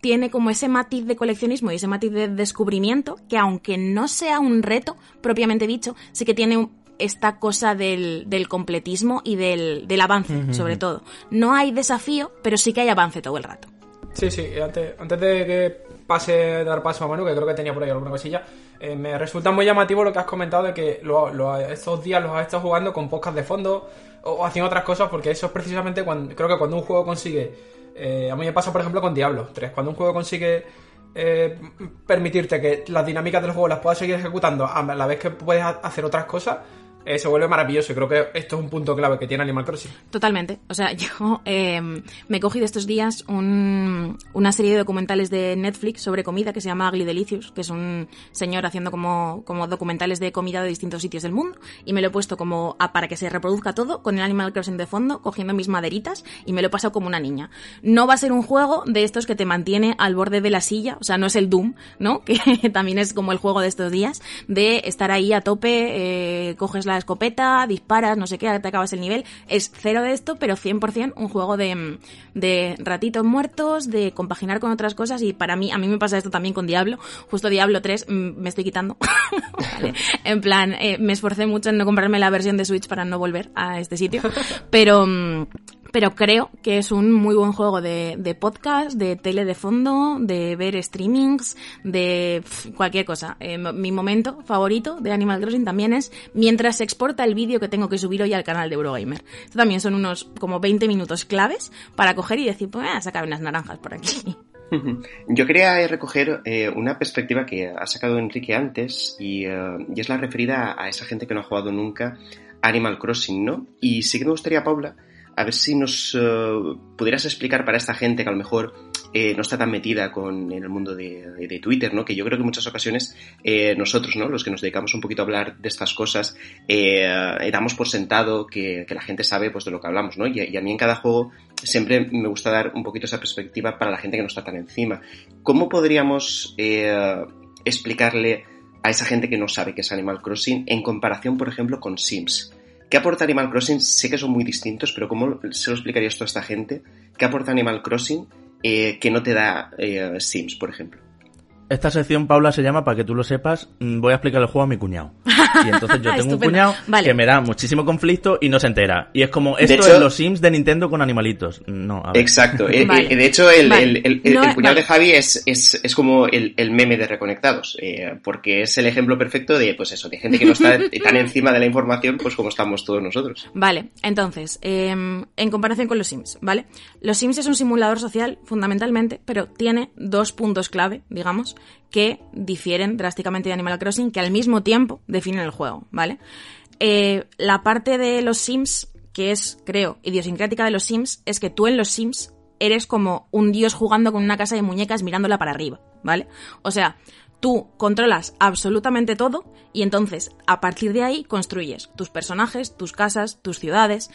tiene como ese matiz de coleccionismo y ese matiz de descubrimiento que aunque no sea un reto propiamente dicho, sí que tiene esta cosa del, del completismo y del, del avance, sobre todo. No hay desafío, pero sí que hay avance todo el rato. Sí, sí, antes, antes de que pase dar paso a Manu, que creo que tenía por ahí alguna cosilla, eh, me resulta muy llamativo lo que has comentado de que lo- lo- estos días los has estado jugando con podcast de fondo o, o haciendo otras cosas, porque eso es precisamente cuando creo que cuando un juego consigue. Eh, a mí me pasa, por ejemplo, con Diablo 3. Cuando un juego consigue eh, permitirte que las dinámicas del juego las puedas seguir ejecutando a la vez que puedes ha- hacer otras cosas, eh, se vuelve maravilloso. Creo que esto es un punto clave que tiene Animal Crossing. Totalmente. O sea, yo eh, me he cogido estos días un- una serie de documentales de Netflix sobre comida que se llama Ugly Delicious, que es un señor haciendo como, como documentales de comida de distintos sitios del mundo. Y me lo he puesto como para que se reproduzca todo con el Animal Crossing de fondo, cogiendo mis maderitas y me lo he pasado como una niña. No va a ser un juego de estos que te mantiene al borde de la silla, o sea, no es el Doom, ¿no? Que también es como el juego de estos días, de estar ahí a tope, eh, coges la escopeta, disparas, no sé qué, te acabas el nivel. Es cero de esto, pero 100% un juego de, mm, de ratitos muertos, de compaginar con otras cosas y para mí, a mí me pasa esto también con Diablo. Justo Diablo 3 mm, me estoy quitando. En plan, eh, me esforcé mucho en no comprarme la versión de Switch para no volver a este sitio, pero... pero creo que es un muy buen juego de, de podcast, de tele de fondo, de ver streamings, de cualquier cosa. Eh, mi momento favorito de Animal Crossing también es mientras se exporta el vídeo que tengo que subir hoy al canal de Eurogamer. Esto también son unos como 20 minutos claves para coger y decir, pues voy a sacar unas naranjas por aquí. Yo quería eh, recoger eh, una perspectiva que ha sacado Enrique antes y, y es la referida a esa gente que no ha jugado nunca Animal Crossing, ¿no? Y sí que me gustaría, Paula, a ver si nos eh, pudieras explicar para esta gente que a lo mejor eh, no está tan metida con en el mundo de, Twitter, ¿no? Que yo creo que en muchas ocasiones eh, nosotros, ¿no? Los que nos dedicamos un poquito a hablar de estas cosas, damos por sentado que, la gente sabe pues de lo que hablamos, ¿no? Y, y a mí en cada juego siempre me gusta dar un poquito esa perspectiva para la gente que no está tan encima. ¿Cómo podríamos explicarle a esa gente que no sabe qué es Animal Crossing en comparación, por ejemplo, con Sims? ¿Qué aporta Animal Crossing? Sé que son muy distintos, pero ¿cómo se lo explicaría esto a esta gente? ¿Qué aporta Animal Crossing eh, que no te da eh, Sims, por ejemplo? Esta sección, Paula, se llama, para que tú lo sepas, mm, voy a explicar el juego a mi cuñado. Y entonces yo tengo un cuñado Vale. que me da muchísimo conflicto y no se entera. Y es como, esto hecho- es los Sims de Nintendo con animalitos. No, a ver. Exacto. Eh, Vale. eh, de hecho, el, Vale. el- el- el- No, el cuñado vale. de Javi es, es, es como el, el meme de Reconectados, eh, porque es el ejemplo perfecto de, pues eso, de gente que no está tan encima de la información, pues como estamos todos nosotros. Vale, entonces, em, en comparación con los Sims, ¿vale? Los Sims es un simulador social, fundamentalmente, pero tiene dos puntos clave, digamos, que difieren drásticamente de Animal Crossing, que al mismo tiempo definen el juego, ¿vale? Eh, la parte de los Sims, que es, creo, idiosincrática de los Sims, es que tú en los Sims eres como un dios jugando con una casa de muñecas mirándola para arriba, ¿vale? O sea, tú controlas absolutamente todo y entonces a partir de ahí construyes tus personajes, tus casas, tus ciudades.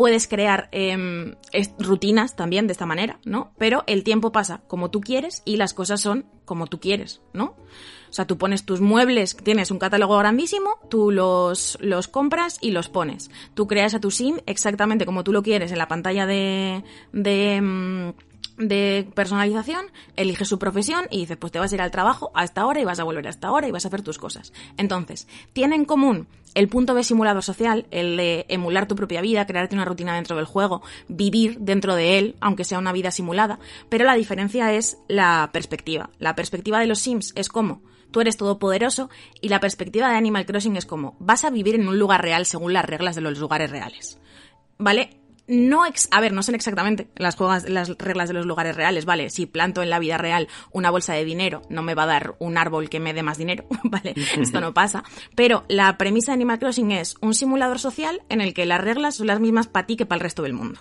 Puedes crear em, rutinas también de esta manera, ¿no? Pero el tiempo pasa como tú quieres y las cosas son como tú quieres, ¿no? O sea, tú pones tus muebles, tienes un catálogo grandísimo, tú los, los compras y los pones. Tú creas a tu sim exactamente como tú lo quieres en la pantalla de, de, mm, de personalización, eliges su profesión y dices, pues te vas a ir al trabajo a esta hora y vas a volver a esta hora y vas a hacer tus cosas. Entonces, tiene en común el punto de simulador social, el de emular tu propia vida, crearte una rutina dentro del juego, vivir dentro de él, aunque sea una vida simulada, pero la diferencia es la perspectiva. La perspectiva de los Sims es como tú eres todopoderoso y la perspectiva de Animal Crossing es como vas a vivir en un lugar real según las reglas de los lugares reales. ¿Vale? No, ex a ver, no son exactamente las, juegas- las reglas de los lugares reales, ¿vale? Si planto en la vida real una bolsa de dinero, no me va a dar un árbol que me dé más dinero, ¿vale? Esto no pasa. Pero la premisa de Animal Crossing es un simulador social en el que las reglas son las mismas para ti que para el resto del mundo.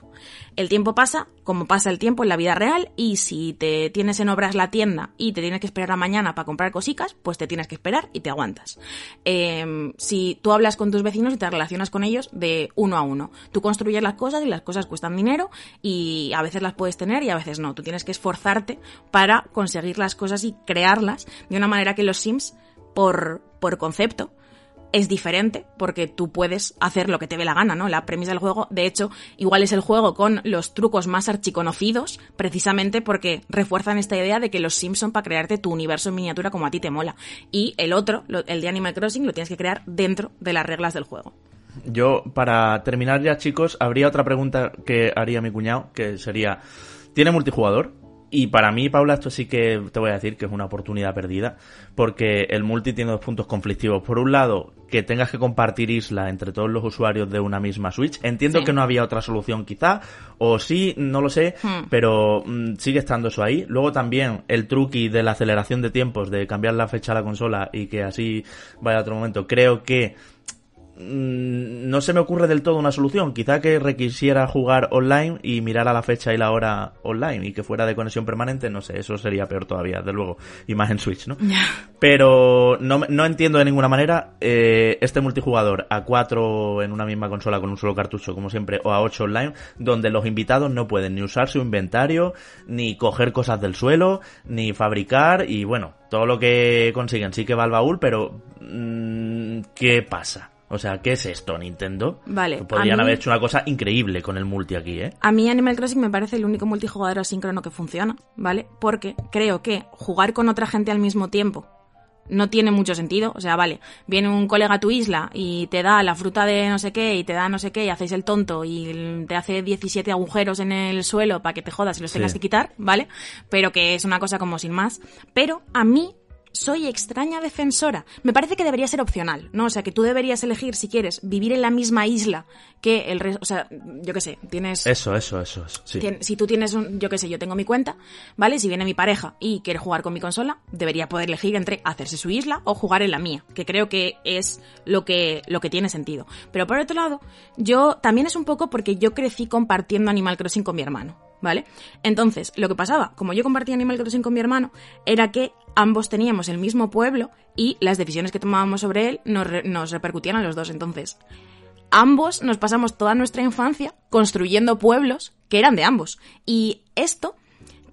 El tiempo pasa como pasa el tiempo en la vida real y si te tienes en obras la tienda y te tienes que esperar a mañana para comprar cositas, pues te tienes que esperar y te aguantas. Eh, si tú hablas con tus vecinos y te relacionas con ellos de uno a uno, tú construyes las cosas y las cosas cuestan dinero y a veces las puedes tener y a veces no. Tú tienes que esforzarte para conseguir las cosas y crearlas de una manera que los Sims, por, por concepto, es diferente porque tú puedes hacer lo que te dé la gana, ¿no? La premisa del juego, de hecho, igual es el juego con los trucos más archiconocidos, precisamente porque refuerzan esta idea de que los Sims son para crearte tu universo en miniatura como a ti te mola. Y el otro, el de Animal Crossing, lo tienes que crear dentro de las reglas del juego. Yo, para terminar ya, chicos, habría otra pregunta que haría mi cuñado, que sería, ¿tiene multijugador? Y para mí, Paula, esto sí que te voy a decir que es una oportunidad perdida, porque el multi tiene dos puntos conflictivos. Por un lado, que tengas que compartir isla entre todos los usuarios de una misma Switch. Entiendo Sí. que no había otra solución quizá, o sí, no lo sé, Hmm. pero mm, sigue estando eso ahí. Luego también el truqui de la aceleración de tiempos, de cambiar la fecha a la consola y que así vaya a otro momento. Creo que no se me ocurre del todo una solución. Quizá que requisiera jugar online y mirar a la fecha y la hora online y que fuera de conexión permanente, no sé, eso sería peor todavía, de luego, y más en Switch, ¿no? Pero no, no entiendo de ninguna manera eh, este multijugador a cuatro en una misma consola con un solo cartucho, como siempre, o a ocho online, donde los invitados no pueden ni usar su inventario, ni coger cosas del suelo, ni fabricar, y bueno, todo lo que consiguen sí que va al baúl, pero mm, ¿qué pasa? O sea, ¿qué es esto, Nintendo? Vale, Podrían mí- haber hecho una cosa increíble con el multi aquí, ¿eh? A mí Animal Crossing me parece el único multijugador asíncrono que funciona, ¿vale? Porque creo que jugar con otra gente al mismo tiempo no tiene mucho sentido. O sea, vale, viene un colega a tu isla y te da la fruta de no sé qué y te da no sé qué y hacéis el tonto y te hace 17 agujeros en el suelo para que te jodas y los Sí. tengas que quitar, ¿vale? Pero que es una cosa como sin más. Pero a mí soy extraña defensora. Me parece que debería ser opcional, ¿no? O sea, que tú deberías elegir si quieres vivir en la misma isla que el resto. O sea, yo qué sé, tienes. Eso, eso, eso, eso, sí. Tien- Si tú tienes un, yo qué sé, yo tengo mi cuenta, ¿vale? Si viene mi pareja y quiere jugar con mi consola, debería poder elegir entre hacerse su isla o jugar en la mía, que creo que es lo que, lo que tiene sentido. Pero por otro lado, yo también es un poco porque yo crecí compartiendo Animal Crossing con mi hermano, ¿vale? Entonces, lo que pasaba, como yo compartía Animal Crossing con mi hermano, era que ambos teníamos el mismo pueblo y las decisiones que tomábamos sobre él nos, nos repercutían a los dos. Entonces, ambos nos pasamos toda nuestra infancia construyendo pueblos que eran de ambos. Y esto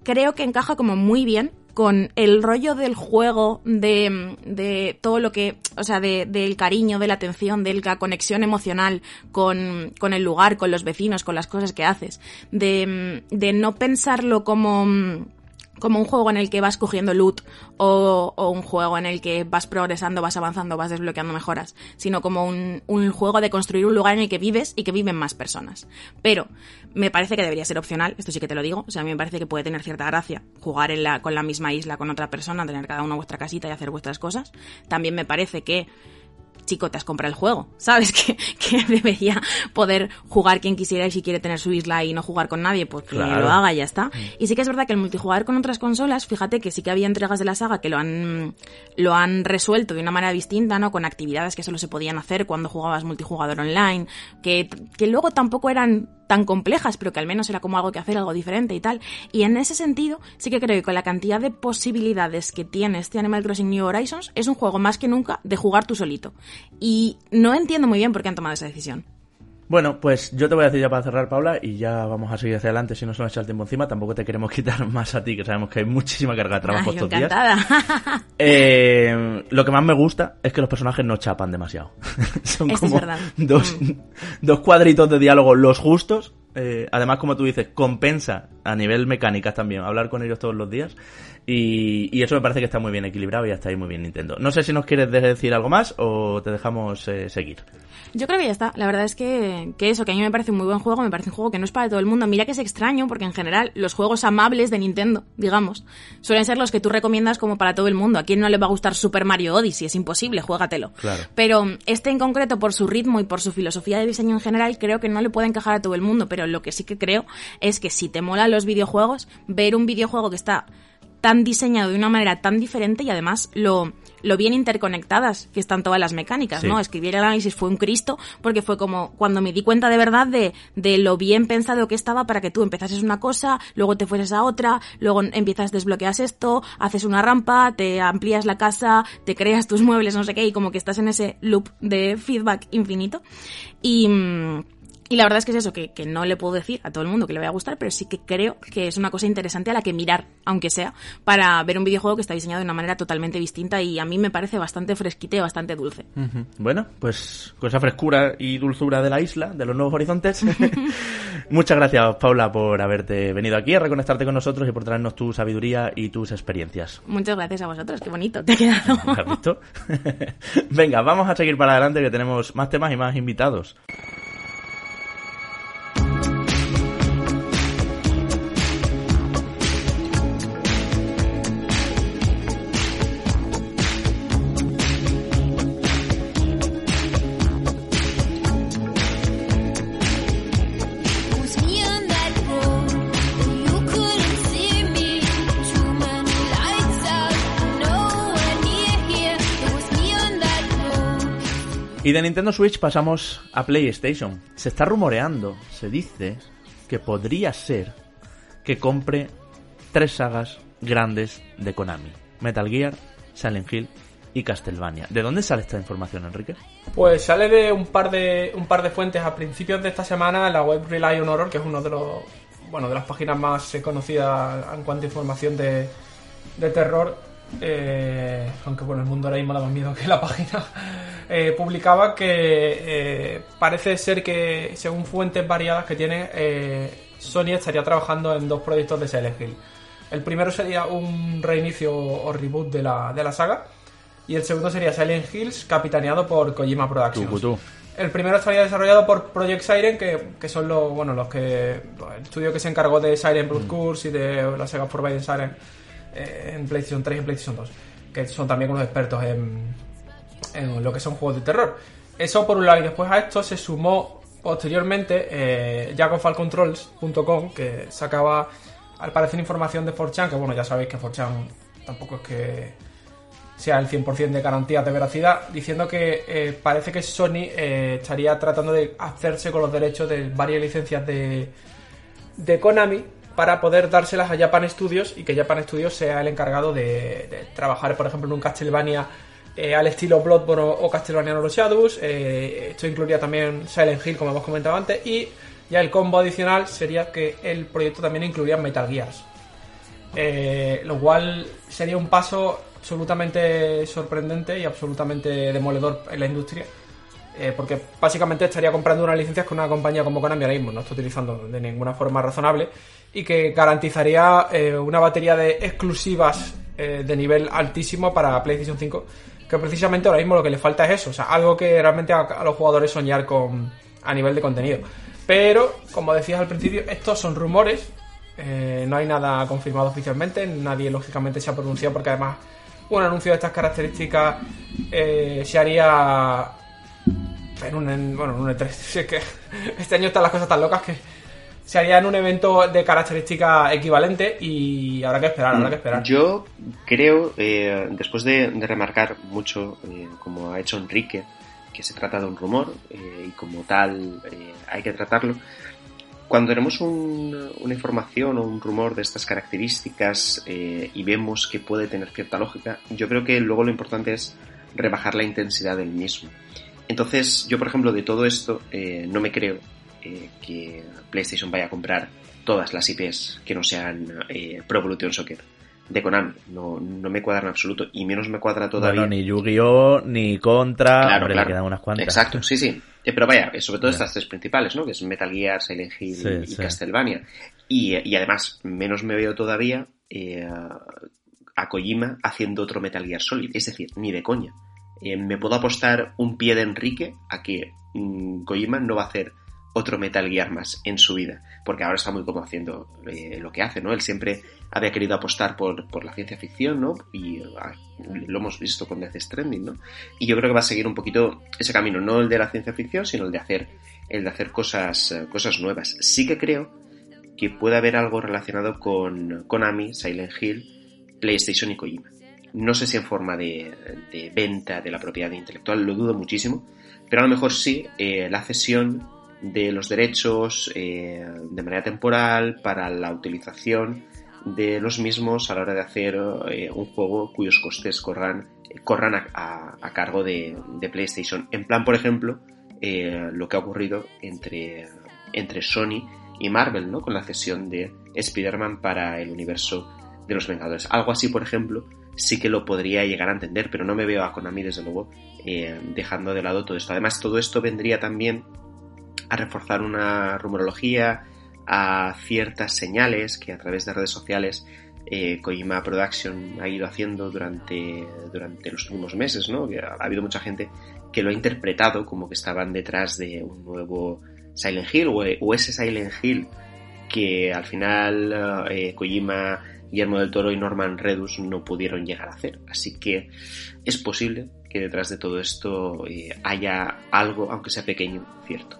creo que encaja como muy bien con el rollo del juego, de, de todo lo que, o sea, de- del cariño, de la atención, de la conexión emocional con, con el lugar, con los vecinos, con las cosas que haces, de, de no pensarlo como como un juego en el que vas cogiendo loot o, un juego en el que vas progresando, vas avanzando, vas desbloqueando mejoras, sino como un, un juego de construir un lugar en el que vives y que viven más personas. Pero me parece que debería ser opcional, esto sí que te lo digo, o sea, a mí me parece que puede tener cierta gracia jugar en la, con la misma isla con otra persona, tener cada uno vuestra casita y hacer vuestras cosas. También me parece que chico, te has comprado el juego, ¿sabes? Que, que debería poder jugar quien quisiera y si quiere tener su isla y no jugar con nadie, pues que Claro. lo haga y ya está. Y sí que es verdad que el multijugador con otras consolas, fíjate que sí que había entregas de la saga que lo han, lo han resuelto de una manera distinta, ¿no? Con actividades que solo se podían hacer cuando jugabas multijugador online, que, que luego tampoco eran tan complejas, pero que al menos era como algo que hacer, algo diferente y tal. Y en ese sentido, sí que creo que con la cantidad de posibilidades que tiene este Animal Crossing New Horizons, es un juego más que nunca de jugar tú solito. Y no entiendo muy bien por qué han tomado esa decisión. Bueno, pues yo te voy a decir ya para cerrar, Paula, y ya vamos a seguir hacia adelante si no se nos echa el tiempo encima. Tampoco te queremos quitar más a ti, que sabemos que hay muchísima carga de trabajo Ay, estos días. Eh, lo que más me gusta es que los personajes no chapan demasiado. Son como dos, Mm. dos cuadritos de diálogo los justos. Eh, además, como tú dices, compensa a nivel mecánicas también hablar con ellos todos los días. Y, y eso me parece que está muy bien equilibrado y está ahí muy bien Nintendo. No sé si nos quieres decir algo más o te dejamos eh, seguir. Yo creo que ya está. La verdad es que, que eso, que a mí me parece un muy buen juego, me parece un juego que no es para todo el mundo. Mira que es extraño, porque en general los juegos amables de Nintendo, digamos, suelen ser los que tú recomiendas como para todo el mundo. ¿A quién no le va a gustar Super Mario Odyssey? Es imposible, juégatelo. Claro. Pero este en concreto, por su ritmo y por su filosofía de diseño en general, creo que no le puede encajar a todo el mundo. Pero lo que sí que creo es que si te molan los videojuegos, ver un videojuego que está tan diseñado de una manera tan diferente y además lo, lo bien interconectadas que están todas las mecánicas, Sí. ¿no? Escribir el análisis fue un Cristo porque fue como cuando me di cuenta de verdad de, de lo bien pensado que estaba para que tú empezases una cosa, luego te fueses a otra, luego empiezas, desbloqueas esto, haces una rampa, te amplías la casa, te creas tus muebles, no sé qué, y como que estás en ese loop de feedback infinito. Y... mm, y la verdad es que es eso, que, que no le puedo decir a todo el mundo que le vaya a gustar, pero sí que creo que es una cosa interesante a la que mirar, aunque sea, para ver un videojuego que está diseñado de una manera totalmente distinta y a mí me parece bastante fresquite, bastante dulce. Bueno, pues con esa frescura y dulzura de la isla, de los nuevos horizontes. Muchas gracias, Paula, por haberte venido aquí a reconectarte con nosotros y por traernos tu sabiduría y tus experiencias. Muchas gracias a vosotros, qué bonito te ha quedado. ¿Has visto? Venga, vamos a seguir para adelante que tenemos más temas y más invitados. Y de Nintendo Switch pasamos a PlayStation. Se está rumoreando, se dice que podría ser que compre tres sagas grandes de Konami. Metal Gear, Silent Hill y Castlevania. ¿De dónde sale esta información, Enrique? Pues sale de un par de un par de fuentes a principios de esta semana en la web Rely on Horror, que es uno de los bueno de las páginas más conocidas en cuanto a información de, de terror. eh, aunque bueno, el mundo ahora mismo da más miedo que la página. Eh, publicaba que eh, parece ser que, según fuentes variadas que tiene, eh, Sony estaría trabajando en dos proyectos de Silent Hill. El primero sería un reinicio o reboot de la, de la saga. Y el segundo sería Silent Hills, capitaneado por Kojima Productions. El primero estaría desarrollado por Project Siren, que, que son los, bueno, los que. El estudio que se encargó de Siren Blood Curse y de la Sega Forbidden Siren eh, en PlayStation 3 y en PlayStation 2. Que son también unos expertos en, en lo que son juegos de terror. Eso por un lado, y después a esto se sumó posteriormente eh, que sacaba al parecer información de 4chan, que bueno, ya sabéis que 4chan tampoco es que sea el 100% de garantía de veracidad, diciendo que eh, parece que Sony eh, estaría tratando de hacerse con los derechos de varias licencias de, de Konami para poder dárselas a Japan Studios y que Japan Studios sea el encargado de trabajar, por ejemplo, en un Castlevania eh, al estilo Bloodborne o, Castlevania No Shadows. Eh, esto incluiría también Silent Hill, como hemos comentado antes, y ya el combo adicional sería que el proyecto también incluiría Metal Gears. Eh, lo cual sería un paso absolutamente sorprendente y absolutamente demoledor en la industria. porque básicamente estaría comprando unas licencias que una compañía como Konami ahora mismo no está utilizando de ninguna forma razonable y que garantizaría una batería de exclusivas de nivel altísimo para PlayStation 5 que precisamente ahora mismo lo que le falta es eso, o sea, algo que realmente a, a los jugadores soñar con a nivel de contenido. Pero, como decías al principio, estos son rumores, eh, no hay nada confirmado oficialmente, nadie lógicamente se ha pronunciado porque además un anuncio de estas características eh, se haría en un, en- bueno, en un E3. Si es que este año están las cosas tan locas que se haría en un evento de característica equivalente y habrá que esperar, habrá que esperar. Yo creo, eh, después de, remarcar mucho, eh, como ha hecho Enrique, que se trata de un rumor eh, y como tal hay que tratarlo, cuando tenemos un- una información o un rumor de estas características y vemos que puede tener cierta lógica, yo creo que luego lo importante es rebajar la intensidad del mismo. Entonces, yo por ejemplo de todo esto no me creo eh, que PlayStation vaya a comprar todas las IPs que no sean eh, Pro Evolution Soccer de Konami. No, no me cuadra en absoluto y menos me cuadra todavía. Bueno, ni Yu-Gi-Oh, ni Contra. Claro, Hombre, claro. le quedan unas cuantas. Exacto, sí, sí. Eh, pero vaya, sobre todo estas tres principales, ¿no? Que es Metal Gear, Silent Hill Sí, y sí. Castlevania. Y, y además, menos me veo todavía eh, a Kojima haciendo otro Metal Gear Solid. Es decir, ni de coña. Eh, me puedo apostar un pie de Enrique a que mm, Kojima no va a hacer otro Metal Gear más en su vida. Porque ahora está muy cómodo haciendo eh, lo que hace, ¿no? Él siempre había querido apostar por, por la ciencia ficción, ¿no? Y ah, lo hemos visto con Death Stranding, ¿no? Y yo creo que va a seguir un poquito ese camino, no el de la ciencia ficción, sino el de hacer, el de hacer cosas, eh, cosas nuevas. Sí que creo que puede haber algo relacionado con Konami, Silent Hill, PlayStation y Kojima. No sé si en forma de, de venta de la propiedad intelectual, lo dudo muchísimo, pero a lo mejor sí eh, la cesión de los derechos eh, de manera temporal para la utilización de los mismos a la hora de hacer eh, un juego cuyos costes corran, corran a, a- a cargo de, de PlayStation. En plan, por ejemplo, eh, lo que ha ocurrido entre, entre Sony y Marvel, ¿no? Con la cesión de Spider-Man para el universo de los Vengadores. Algo así, por ejemplo, sí que lo podría llegar a entender, pero no me veo a Konami, desde luego, eh, dejando de lado todo esto. Además, todo esto vendría también a reforzar una rumorología, a ciertas señales que a través de redes sociales eh, Kojima Production ha ido haciendo durante, durante los últimos meses, ¿no? Ha habido mucha gente que lo ha interpretado como que estaban detrás de un nuevo Silent Hill o, o ese Silent Hill que al final eh, Kojima, Guillermo del Toro y Norman Redus no pudieron llegar a hacer. Así que es posible que detrás de todo esto eh, haya algo, aunque sea pequeño, cierto.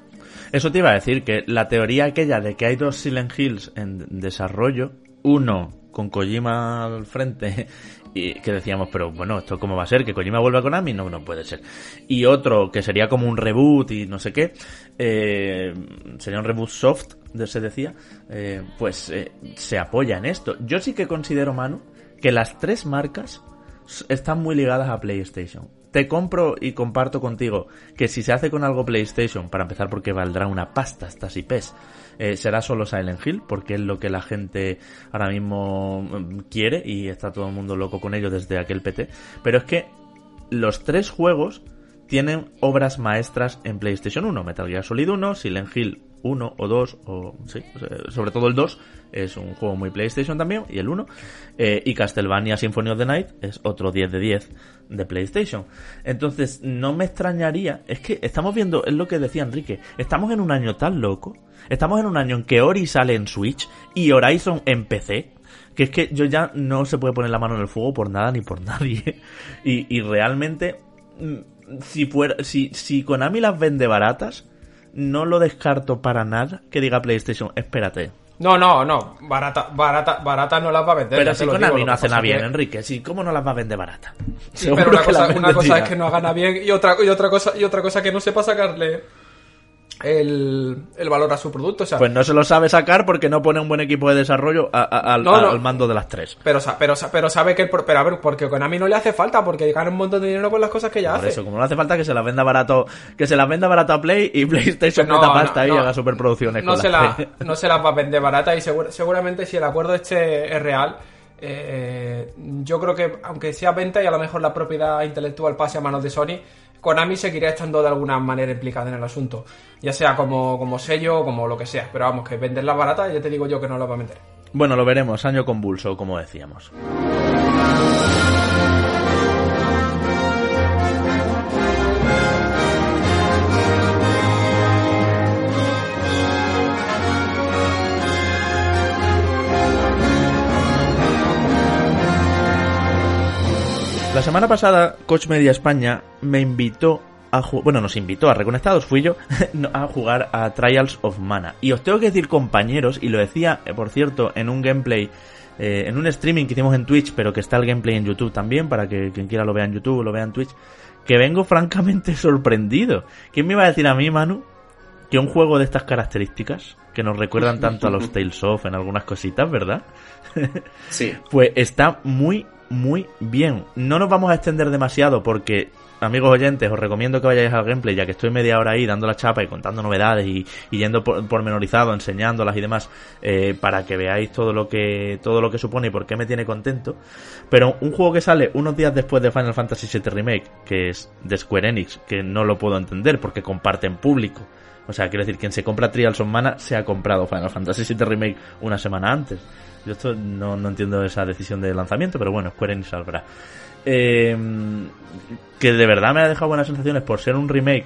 Eso te iba a decir, que la teoría aquella de que hay dos Silent Hills en desarrollo, uno con Kojima al frente y que decíamos, pero bueno, ¿esto cómo va a ser? ¿Que Kojima vuelva a Konami? No, no puede ser. Y otro que sería como un reboot y no sé qué, eh, sería un reboot soft, se decía, eh, pues eh, se apoya en esto. Yo sí que considero, Manu, que las tres marcas están muy ligadas a PlayStation. Te compro y comparto contigo que si se hace con algo PlayStation, para empezar porque valdrá una pasta estas IPs, eh, será solo Silent Hill, porque es lo que la gente ahora mismo mm, quiere y está todo el mundo loco con ello desde aquel PT. Pero es que los tres juegos tienen obras maestras en PlayStation 1. Metal Gear Solid 1, Silent Hill 1 o 2, o sí, sobre todo el 2 es un juego muy PlayStation también, y el 1. Eh, y Castlevania Symphony of the Night es otro 10 de 10 de PlayStation. Entonces, no me extrañaría, es que estamos viendo, es lo que decía Enrique, estamos en un año tan loco, estamos en un año en que Ori sale en Switch y Horizon en PC, que es que yo ya no se puede poner la mano en el fuego por nada ni por nadie. Y, y realmente, mm, si fuera, si, si Konami las vende baratas, no lo descarto para nada que diga PlayStation, espérate. No, no, no. Barata, barata, barata no las va a vender. Pero si Konami digo, no hace nada bien, que- Enrique, sí, ¿cómo no las va a vender barata? Sí, pero una, cosa, una cosa es que no haga bien y otra, y otra cosa y otra cosa que no sepa sacarle el, el valor a su producto. O sea, Pues no se lo sabe sacar porque no pone un buen equipo de desarrollo a- a- al, No, no. al mando de las tres. pero, pero, pero sabe que pero a ver, porque Konami no le hace falta porque gana un montón de dinero con las cosas que ya Por hace. eso, como no hace falta que se las venda barato, que se las venda barato a Play y PlayStation No, meta no, pasta y haga superproducciones no con se, la, Play. no se las va a vender barata y segura- seguramente si el acuerdo este es real, eh, yo creo que aunque sea venta y a lo mejor la propiedad intelectual pase a manos de Sony, Konami seguirá estando de alguna manera implicada en el asunto, ya sea como, como sello o como lo que sea, pero vamos, que venderla barata ya te digo yo que no la va a vender. Bueno, lo veremos, año convulso, como decíamos. La semana pasada, Coach Media España me invitó a jugar, bueno, nos invitó a Reconectados, fui yo, a jugar a Trials of Mana. Y os tengo que decir, compañeros, y lo decía, eh, por cierto, en un gameplay, eh, en un streaming que hicimos en Twitch, pero que está el gameplay en YouTube también, para que quien quiera lo vea en YouTube o lo vea en Twitch, que vengo francamente sorprendido. ¿Quién me iba a decir a mí, Manu, que un juego de estas características, que nos recuerdan tanto a los Tales of en algunas cositas, ¿verdad? Sí. Pues está muy, muy bien. No nos vamos a extender demasiado porque, amigos oyentes, os recomiendo que vayáis al gameplay, ya que estoy media hora ahí dando la chapa y contando novedades y, yendo por, pormenorizado, enseñándolas y demás, eh, para que veáis todo lo que todo lo que supone y por qué me tiene contento. Pero un juego que sale unos días después de Final Fantasy VII Remake, que es de Square Enix, que no lo puedo entender porque comparten público. O sea, quiero decir, quien se compra Trials of Mana se ha comprado Final Fantasy VII Remake una semana antes. Yo esto no, no entiendo esa decisión de lanzamiento, pero bueno, Square Enix sabrá. Eh, que de verdad me ha dejado buenas sensaciones por ser un remake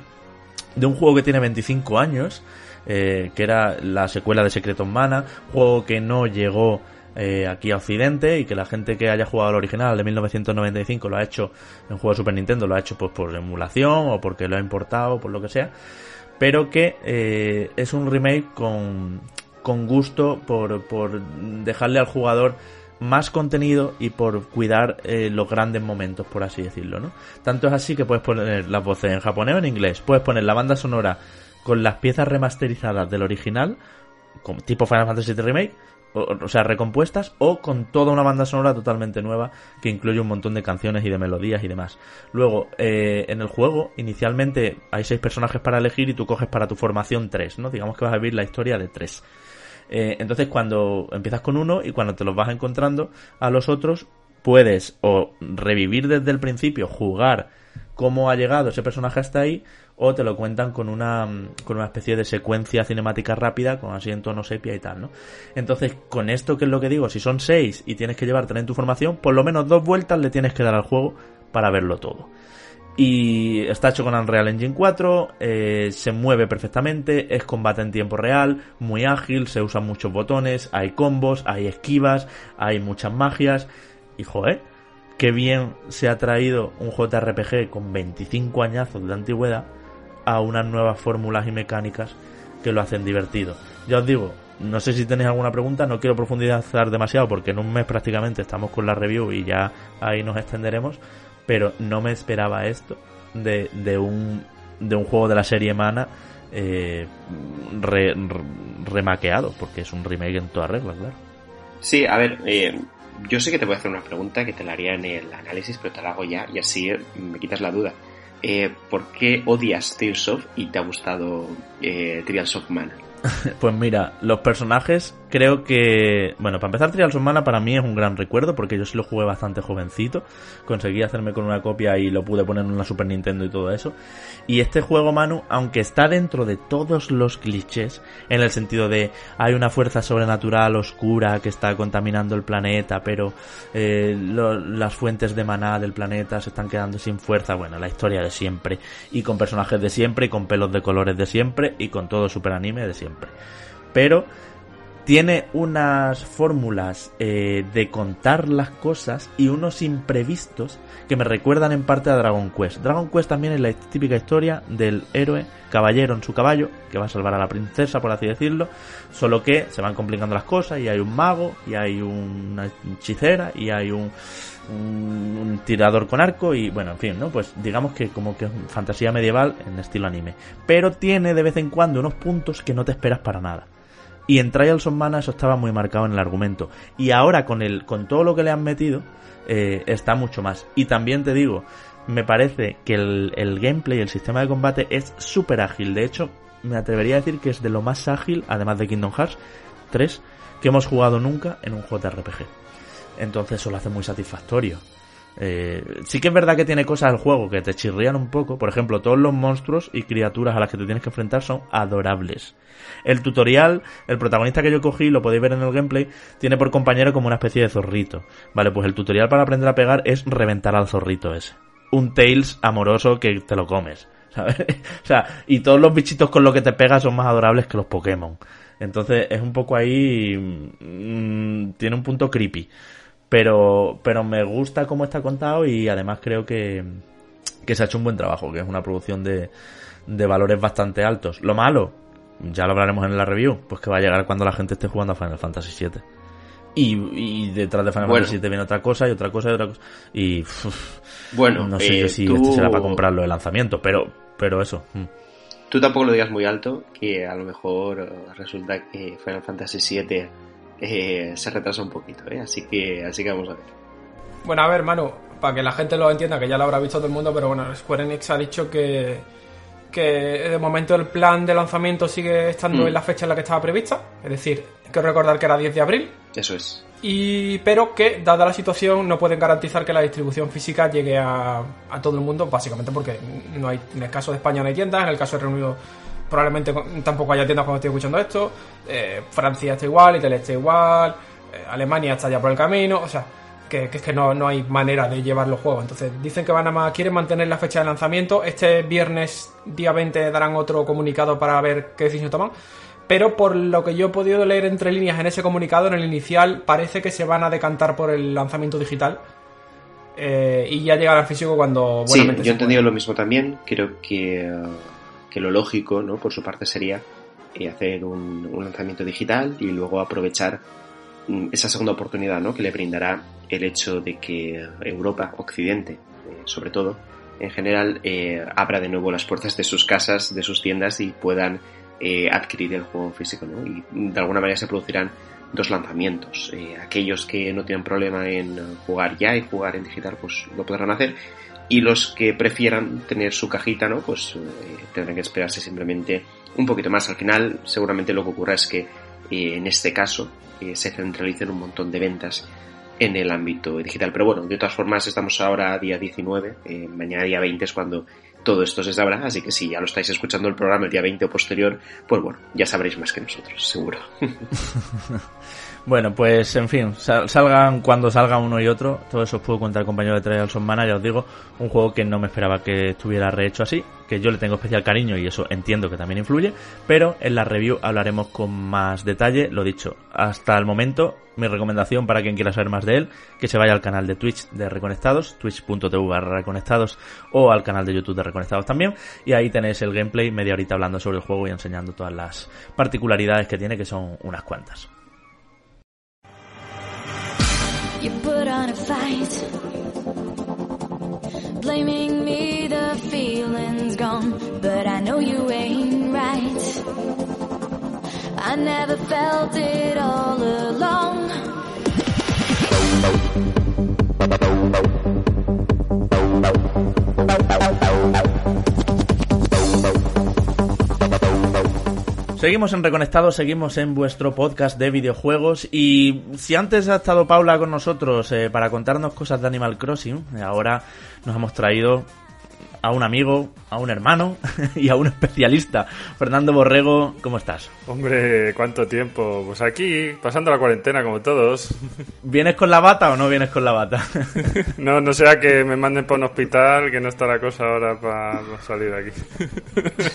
de un juego que tiene 25 años, eh, que era la secuela de Secret of Mana, juego que no llegó eh, aquí a Occidente y que la gente que haya jugado al original de 1995 lo ha hecho en juego de Super Nintendo, lo ha hecho pues por emulación o porque lo ha importado, por lo que sea, pero que eh, es un remake con, con gusto por, por dejarle al jugador más contenido y por cuidar eh, los grandes momentos, por así decirlo, ¿no? Tanto es así que puedes poner las voces en japonés o en inglés, puedes poner la banda sonora con las piezas remasterizadas del original, como tipo Final Fantasy VII Remake, o, o sea, recompuestas, o con toda una banda sonora totalmente nueva que incluye un montón de canciones y de melodías y demás. Luego, eh, en el juego, inicialmente hay seis personajes para elegir y tú coges para tu formación tres, ¿no? Digamos que vas a vivir la historia de tres. Eh, entonces, cuando empiezas con uno y cuando te los vas encontrando a los otros, puedes o revivir desde el principio, jugar cómo ha llegado ese personaje hasta ahí, o te lo cuentan con una, con una especie de secuencia cinemática rápida, con así en tono sepia y tal, ¿no? Entonces, con esto, que es lo que digo? Si son seis y tienes que llevarte en tu formación, por lo menos dos vueltas le tienes que dar al juego para verlo todo. Y está hecho con Unreal Engine 4, eh, se mueve perfectamente, es combate en tiempo real, muy ágil, se usan muchos botones, hay combos, hay esquivas, hay muchas magias. Y joder, qué bien se ha traído un JRPG con 25 añazos de antigüedad a unas nuevas fórmulas y mecánicas que lo hacen divertido. Ya os digo, no sé si tenéis alguna pregunta, no quiero profundizar demasiado porque en un mes prácticamente estamos con la review y ya ahí nos extenderemos, pero no me esperaba esto de, de un de un juego de la serie Mana eh, re- re- remaqueado, porque es un remake en toda regla, claro. Sí, a ver, eh, yo sé que te voy a hacer una pregunta que te la haría en el análisis, pero te la hago ya y así eh, me quitas la duda. Eh, ¿Por qué odias Tales of y te ha gustado eh, Trials of Mana? Pues mira, los personajes creo que... Bueno, para empezar, Trials of Mana para mí es un gran recuerdo porque yo sí lo jugué bastante jovencito. Conseguí hacerme con una copia y lo pude poner en una Super Nintendo y todo eso. Y este juego, Manu, aunque está dentro de todos los clichés, en el sentido de hay una fuerza sobrenatural oscura que está contaminando el planeta, pero eh, las fuentes de maná del planeta se están quedando sin fuerza. Bueno, la historia de siempre. Y con personajes de siempre, y con pelos de colores de siempre, y con todo super anime de siempre. Pero tiene unas fórmulas eh, de contar las cosas y unos imprevistos que me recuerdan en parte a Dragon Quest. Dragon Quest también es la típica historia del héroe caballero en su caballo que va a salvar a la princesa, por así decirlo, solo que se van complicando las cosas y hay un mago y hay una hechicera y hay un, un, tirador con arco y bueno, en fin, ¿no? Pues digamos que como que es fantasía medieval en estilo anime. Pero tiene de vez en cuando unos puntos que no te esperas para nada. Y en Trials of Mana eso estaba muy marcado en el argumento. Y ahora con el, con todo lo que le han metido, eh, está mucho más. Y también te digo, me parece que el, el gameplay, el sistema de combate es súper ágil. De hecho, me atrevería a decir que es de lo más ágil, además de Kingdom Hearts 3, que hemos jugado nunca en un JRPG. Entonces eso lo hace muy satisfactorio. Eh, sí que es verdad que tiene cosas del juego que te chirrían un poco. Por ejemplo, todos los monstruos y criaturas a las que te tienes que enfrentar son adorables. El tutorial, el protagonista que yo cogí, lo podéis ver en el gameplay, tiene por compañero como una especie de zorrito. Vale, pues el tutorial para aprender a pegar es reventar al zorrito ese. Un Tails amoroso que te lo comes. ¿Sabes? o sea, y todos los bichitos con los que te pegas son más adorables que los Pokémon. Entonces es un poco ahí... mm, tiene un punto creepy pero pero me gusta cómo está contado y además creo que, que se ha hecho un buen trabajo, que es una producción de, de valores bastante altos. Lo malo, ya lo hablaremos en la review, pues que va a llegar cuando la gente esté jugando a Final Fantasy VII. Y, y detrás de Final Bueno. Fantasy VII viene otra cosa y otra cosa y otra cosa. Y Bueno, no sé eh, yo si tú, este será para comprarlo de lanzamiento, pero, pero eso. mm. tú tampoco lo digas muy alto, que a lo mejor eh, resulta que Final Fantasy VII eh, se retrasa un poquito, ¿eh? Así que, así que vamos a ver. Bueno, a ver, Manu, para que la gente lo entienda, que ya lo habrá visto todo el mundo, pero bueno, Square Enix ha dicho que, que de momento el plan de lanzamiento sigue estando Mm. en la fecha en la que estaba prevista, es decir, hay que recordar que era 10 de abril, Eso es. y pero que, dada la situación, no pueden garantizar que la distribución física llegue a, a todo el mundo, básicamente porque no hay, en el caso de España no hay tiendas, en el caso de Reino Unido probablemente tampoco haya tiendas cuando estoy escuchando esto, eh, Francia está igual, Italia está igual, eh, Alemania está ya por el camino, o sea, que, que es que no, no hay manera de llevar los juegos. Entonces dicen que van a ma- quieren mantener la fecha de lanzamiento. Este viernes, día 20, darán otro comunicado para ver qué decisión toman. Pero por lo que yo he podido leer entre líneas en ese comunicado, en el inicial, parece que se van a decantar por el lanzamiento digital. Eh, y ya llegará al físico cuando Sí, yo he entendido lo mismo también. Creo que, que lo lógico, ¿no? Por su parte sería eh, hacer un, lanzamiento digital y luego aprovechar mm, esa segunda oportunidad, ¿no? Que le brindará el hecho de que Europa, Occidente, eh, sobre todo, en general, eh, abra de nuevo las puertas de sus casas, de sus tiendas y puedan adquirir el juego físico, ¿no? Y de alguna manera se producirán dos lanzamientos. Aquellos que no tienen problema en jugar ya y jugar en digital, pues lo podrán hacer. Y los que prefieran tener su cajita, ¿no? Pues eh, tendrán que esperarse simplemente un poquito más. Al final, seguramente lo que ocurra es que eh, en este caso eh, se centralicen un montón de ventas en el ámbito digital. Pero bueno, de todas formas, estamos ahora día 19, eh, mañana día 20 es cuando todo esto se sabrá, así que si ya lo estáis escuchando el programa el día 20 o posterior, pues bueno, ya sabréis más que nosotros, seguro. Bueno, pues en fin, sal- salgan cuando salga uno y otro, todo eso os puedo contar compañero de Trials of Mana, ya os digo, un juego que no me esperaba que estuviera rehecho así, que yo le tengo especial cariño y eso entiendo que también influye, pero en la review hablaremos con más detalle, lo dicho, hasta el momento mi recomendación para quien quiera saber más de él, que se vaya al canal de Twitch de Reconectados, twitch.tv barra Reconectados, o al canal de YouTube de Reconectados también. Y ahí tenéis el gameplay, media horita hablando sobre el juego y enseñando todas las particularidades que tiene, que son unas cuantas. You put on a fight, blaming me, the feeling's gone, but I know you ain't right. I never felt it all along. Seguimos en Reconectados, seguimos en vuestro podcast de videojuegos y si antes ha estado Paula con nosotros eh, para contarnos cosas de Animal Crossing, eh, ahora nos hemos traído a un amigo, a un hermano y a un especialista. Fernando Borrego, ¿cómo estás? Hombre, ¿cuánto tiempo? Pues aquí, pasando la cuarentena como todos. ¿Vienes con la bata o no vienes con la bata? No, no sea que me manden para un hospital, que no está la cosa ahora para salir de aquí.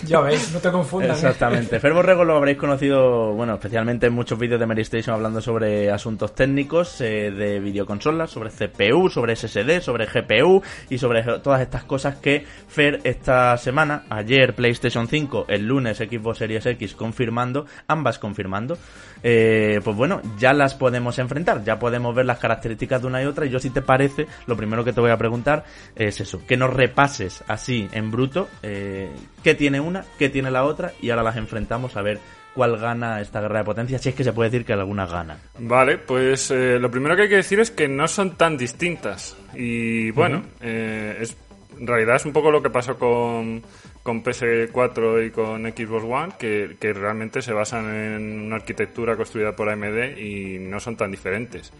Ya veis, no te confundan. ¿eh? Exactamente. Fer Borrego lo habréis conocido, bueno, especialmente en muchos vídeos de Mary Station hablando sobre asuntos técnicos eh, de videoconsolas, sobre CPU, sobre SSD, sobre GPU y sobre todas estas cosas que Fer esta semana, ayer PlayStation 5, el lunes Xbox Series X confirmando, ambas confirmando, eh, pues bueno, ya las podemos enfrentar, ya podemos ver las características de una y otra y yo si te parece, lo primero que te voy a preguntar es eso, que nos repases así en bruto eh, qué tiene una, qué tiene la otra y ahora las enfrentamos a ver cuál gana esta guerra de potencia, si es que se puede decir que alguna gana. Vale, pues eh, lo primero que hay que decir es que no son tan distintas. Y bueno, eh, es, en realidad es un poco lo que pasó con, con PS4 y con Xbox One, que, que realmente se basan en una arquitectura construida por AMD y no son tan diferentes.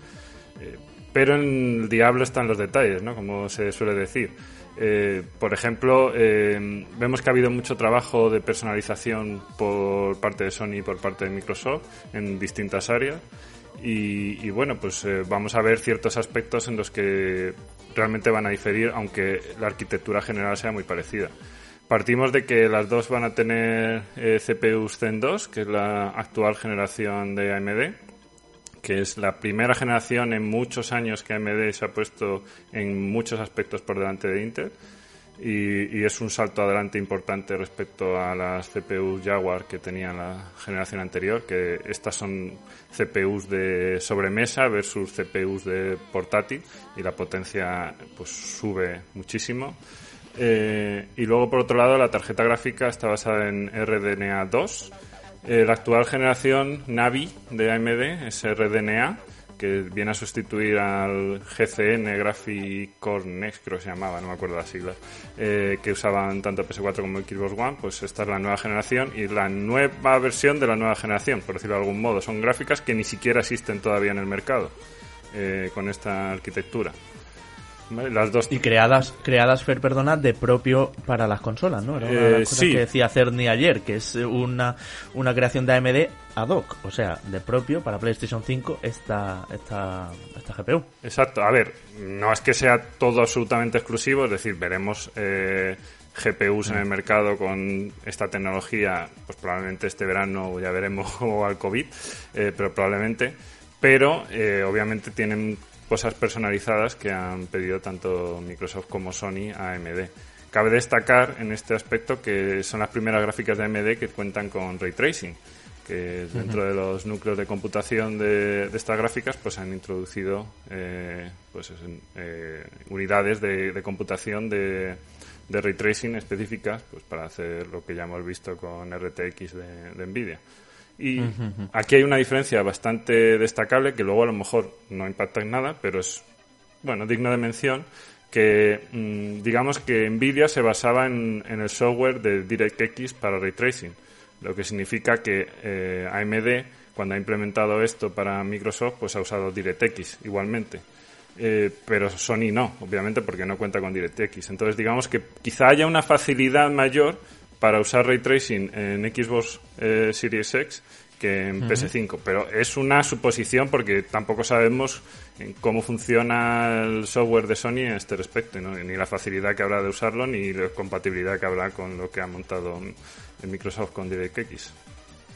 Eh, pero en el diablo están los detalles, ¿no? Como se suele decir. Eh, por ejemplo, eh, vemos que ha habido mucho trabajo de personalización por parte de Sony y por parte de Microsoft en distintas áreas. Y, bueno, pues vamos a ver ciertos aspectos en los que realmente van a diferir, aunque la arquitectura general sea muy parecida. Partimos de que las dos van a tener eh, CPUs Zen 2, que es la actual generación de AMD, que es la primera generación en muchos años que AMD se ha puesto en muchos aspectos por delante de Intel. Y, es un salto adelante importante respecto a las CPUs Jaguar que tenían la generación anterior, que estas son CPUs de sobremesa versus CPUs de portátil y la potencia pues sube muchísimo. Eh, y luego, por otro lado, la tarjeta gráfica está basada en RDNA 2. Eh, la actual generación Navi de AMD es RDNA, que viene a sustituir al GCN Graphic Core Next, creo que se llamaba, no me acuerdo las siglas, eh, que usaban tanto PS4 como Xbox One. Pues esta es la nueva generación y la nueva versión de la nueva generación, por decirlo de algún modo. Son gráficas que ni siquiera existen todavía en el mercado eh, con esta arquitectura. ¿Vale? Las dos Y creadas, creadas Fer, perdona, de propio para las consolas, ¿no? Era una de Eh, las cosas sí. que decía Cerny ayer, que es una, una creación de AMD ad hoc, o sea, de propio para PlayStation 5 esta, esta, esta GPU. Exacto, a ver, no es que sea todo absolutamente exclusivo, es decir, veremos eh, GPUs en el mercado con esta tecnología, pues probablemente este verano o ya veremos cómo va el COVID, eh, pero probablemente, pero eh, obviamente tienen cosas personalizadas que han pedido tanto Microsoft como Sony a AMD. Cabe destacar en este aspecto que son las primeras gráficas de AMD que cuentan con ray tracing que dentro de los núcleos de computación de, de estas gráficas pues han introducido eh, pues es- eh, unidades de, de computación de, de ray tracing específicas pues para hacer lo que ya hemos visto con RTX de Nvidia y aquí hay una diferencia bastante destacable que luego a lo mejor no impacta en nada pero es bueno digno de mención que mm, digamos que Nvidia se basaba en, en el software de DirectX para ray tracing lo que significa que eh, AMD cuando ha implementado esto para Microsoft pues ha usado DirectX igualmente. Eh, pero Sony no obviamente porque no cuenta con DirectX. Entonces digamos que quizá haya una facilidad mayor para usar ray tracing en Xbox eh, Series X que en PS5 pero es una suposición porque tampoco sabemos cómo funciona el software de Sony en este respecto ¿no? ni la facilidad que habrá de usarlo ni la compatibilidad que habrá con lo que ha montado en Microsoft con DirectX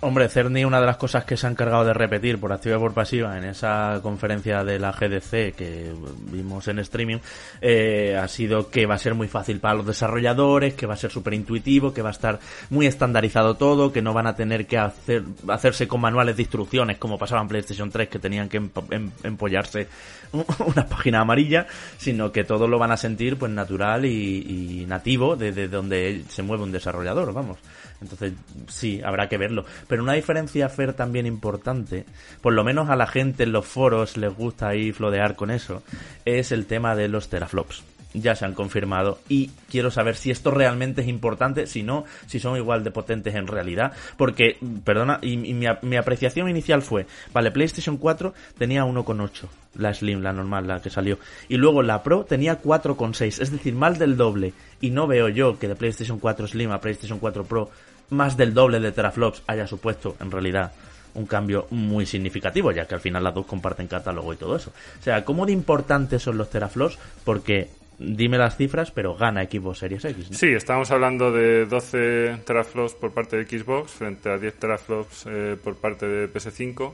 Hombre, Cerny, una de las cosas que se ha encargado de repetir por activa y por pasiva en esa conferencia de la GDC que vimos en streaming, eh, ha sido que va a ser muy fácil para los desarrolladores, que va a ser súper intuitivo, que va a estar muy estandarizado todo, que no van a tener que hacer, hacerse con manuales de instrucciones como pasaba en PlayStation 3, que tenían que em- empollarse una página amarilla, sino que todo lo van a sentir pues natural y, y nativo desde donde se mueve un desarrollador, vamos. Entonces, sí, habrá que verlo. Pero una diferencia, Fer, también importante, por lo menos a la gente en los foros les gusta ahí flodear con eso, es el tema de los teraflops. Ya se han confirmado y quiero saber si esto realmente es importante, si no, si son igual de potentes en realidad. Porque, perdona, y, y mi, mi apreciación inicial fue, vale, PlayStation 4 tenía 1,8, la Slim, la normal, la que salió. Y luego la Pro tenía 4,6, es decir, más del doble. Y no veo yo que de PlayStation 4 Slim a PlayStation 4 Pro más del doble de teraflops haya supuesto en realidad un cambio muy significativo, ya que al final las dos comparten catálogo y todo eso. O sea, ¿cómo de importantes son los teraflops? Porque dime las cifras, pero gana Xbox Series X. Sí, estamos hablando de 12 teraflops por parte de Xbox frente a 10 teraflops eh, por parte de PS5.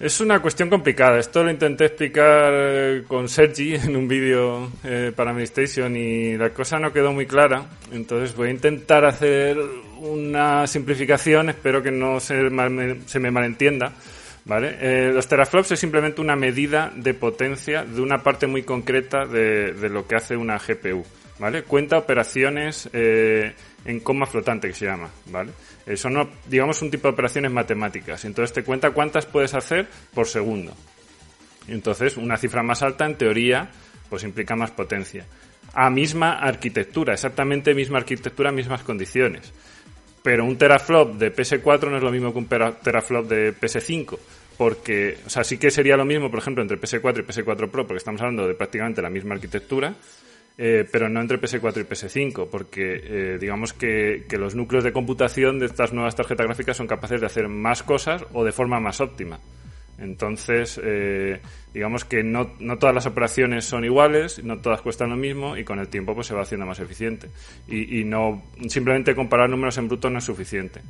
Es una cuestión complicada. Esto lo intenté explicar eh, con Sergi en un vídeo eh, para PlayStation y la cosa no quedó muy clara. Entonces voy a intentar hacer una simplificación. Espero que no se, mal- me malentienda. Eh, los teraflops es simplemente una medida de potencia de una parte muy concreta de, de lo que hace una GPU. ¿Vale? Cuenta operaciones eh, en coma flotante que se llama, ¿vale? Son, digamos, un tipo de operaciones matemáticas. Entonces te cuenta cuántas puedes hacer por segundo. Entonces, una cifra más alta, en teoría, pues implica más potencia. A misma arquitectura, exactamente misma arquitectura, mismas condiciones. Pero un teraflop de PS4 no es lo mismo que un teraflop de PS5. Porque, o sea, sí que sería lo mismo, por ejemplo, entre PS4 y PS4 Pro, porque estamos hablando de prácticamente la misma arquitectura, eh, pero no entre PS4 y PS5, porque eh, digamos que, que los núcleos de computación de estas nuevas tarjetas gráficas son capaces de hacer más cosas o de forma más óptima. Entonces, eh, digamos que no, no todas las operaciones son iguales, no todas cuestan lo mismo y con el tiempo pues se va haciendo más eficiente. Y, y no simplemente comparar números en bruto no es suficiente.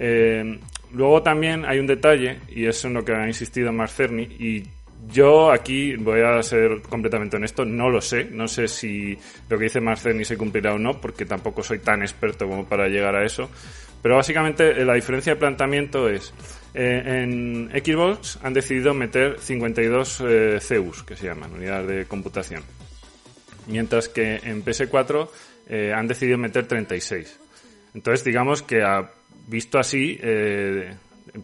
Eh, luego también hay un detalle, y es en lo que ha insistido Mark Cerny, y yo aquí voy a ser completamente honesto, no lo sé, no sé si lo que dice Mark Cerny se cumplirá o no, porque tampoco soy tan experto como para llegar a eso. Pero básicamente eh, la diferencia de planteamiento es, eh, en Xbox han decidido meter 52 eh, que se llaman, unidades de computación. Mientras que en PS4 eh, han decidido meter 36. Entonces, digamos que ha visto así, eh,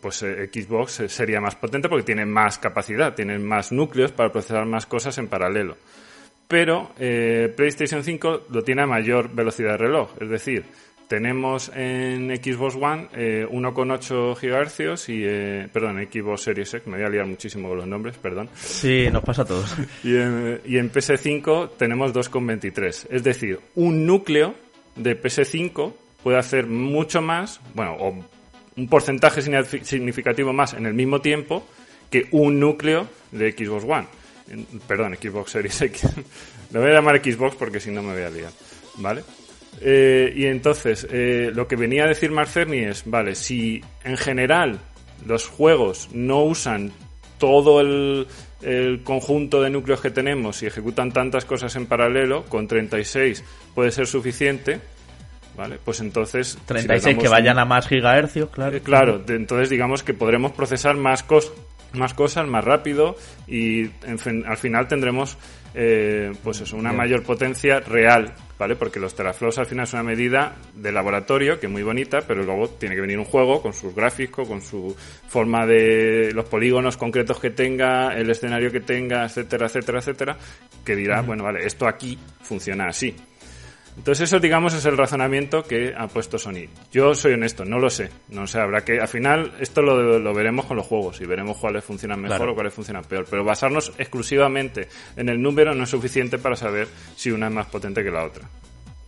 pues eh, Xbox eh, sería más potente porque tiene más capacidad, tiene más núcleos para procesar más cosas en paralelo. Pero eh, PlayStation 5 lo tiene a mayor velocidad de reloj, es decir, tenemos en Xbox One eh, 1,8 GHz y, eh, perdón, en Xbox Series X, me voy a liar muchísimo con los nombres, perdón. Sí, nos pasa a todos. Y en, y en PS5 tenemos 2,23. Es decir, un núcleo de PS5 puede hacer mucho más, bueno, o un porcentaje signifi- significativo más en el mismo tiempo que un núcleo de Xbox One. Perdón, Xbox Series X. Lo voy a llamar Xbox porque si no me voy a liar. ¿Vale? Eh, y entonces, eh, lo que venía a decir Mark Cerny es, vale, si en general los juegos no usan todo el, el conjunto de núcleos que tenemos y ejecutan tantas cosas en paralelo, con 36 puede ser suficiente, ¿vale? Pues entonces... si les 36 que damos vayan un- a más gigahercios, claro. eh, Claro, entonces digamos que podremos procesar más, cos- más cosas más rápido y en fin, al final tendremos eh, pues eso, una Bien. mayor potencia real, ¿vale? Porque los teraflops al final es una medida de laboratorio que es muy bonita, pero luego tiene que venir un juego con sus gráficos, con su forma de los polígonos concretos que tenga, el escenario que tenga, etcétera, etcétera, etcétera, que dirá, bueno, vale, esto aquí funciona así. Entonces eso, digamos, es el razonamiento que ha puesto Sony. Yo soy honesto, no lo sé. No sé, habrá que... Al final, esto lo, lo veremos con los juegos y veremos cuáles funcionan mejor Claro. o cuáles funcionan peor. Pero basarnos exclusivamente en el número no es suficiente para saber si una es más potente que la otra.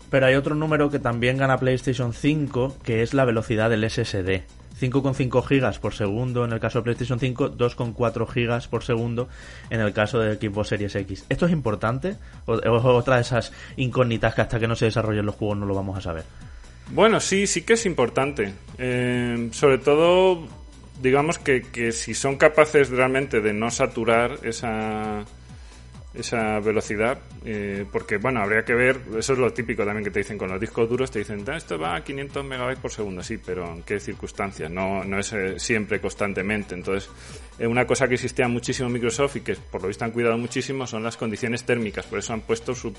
Pero hay otro número que también gana PlayStation 5, que es la velocidad del SSD. 5,5 gigas por segundo en el caso de PlayStation 5, 2,4 gigas por segundo en el caso de Xbox Series X. ¿Esto es importante? ¿O o es otra de esas incógnitas que hasta que no se desarrollen los juegos no lo vamos a saber? Bueno, sí, sí que es importante. Eh, sobre todo, digamos que, que si son capaces realmente de no saturar esa, esa velocidad, eh, porque bueno, habría que ver, eso es lo típico también que te dicen con los discos duros, te dicen, "Ah, esto va a 500 megabytes por segundo, sí, pero ¿en qué circunstancias? No, no es eh, siempre, constantemente. Entonces, eh, una cosa que existía muchísimo en Microsoft y que por lo visto han cuidado muchísimo son las condiciones térmicas, por eso han puesto su,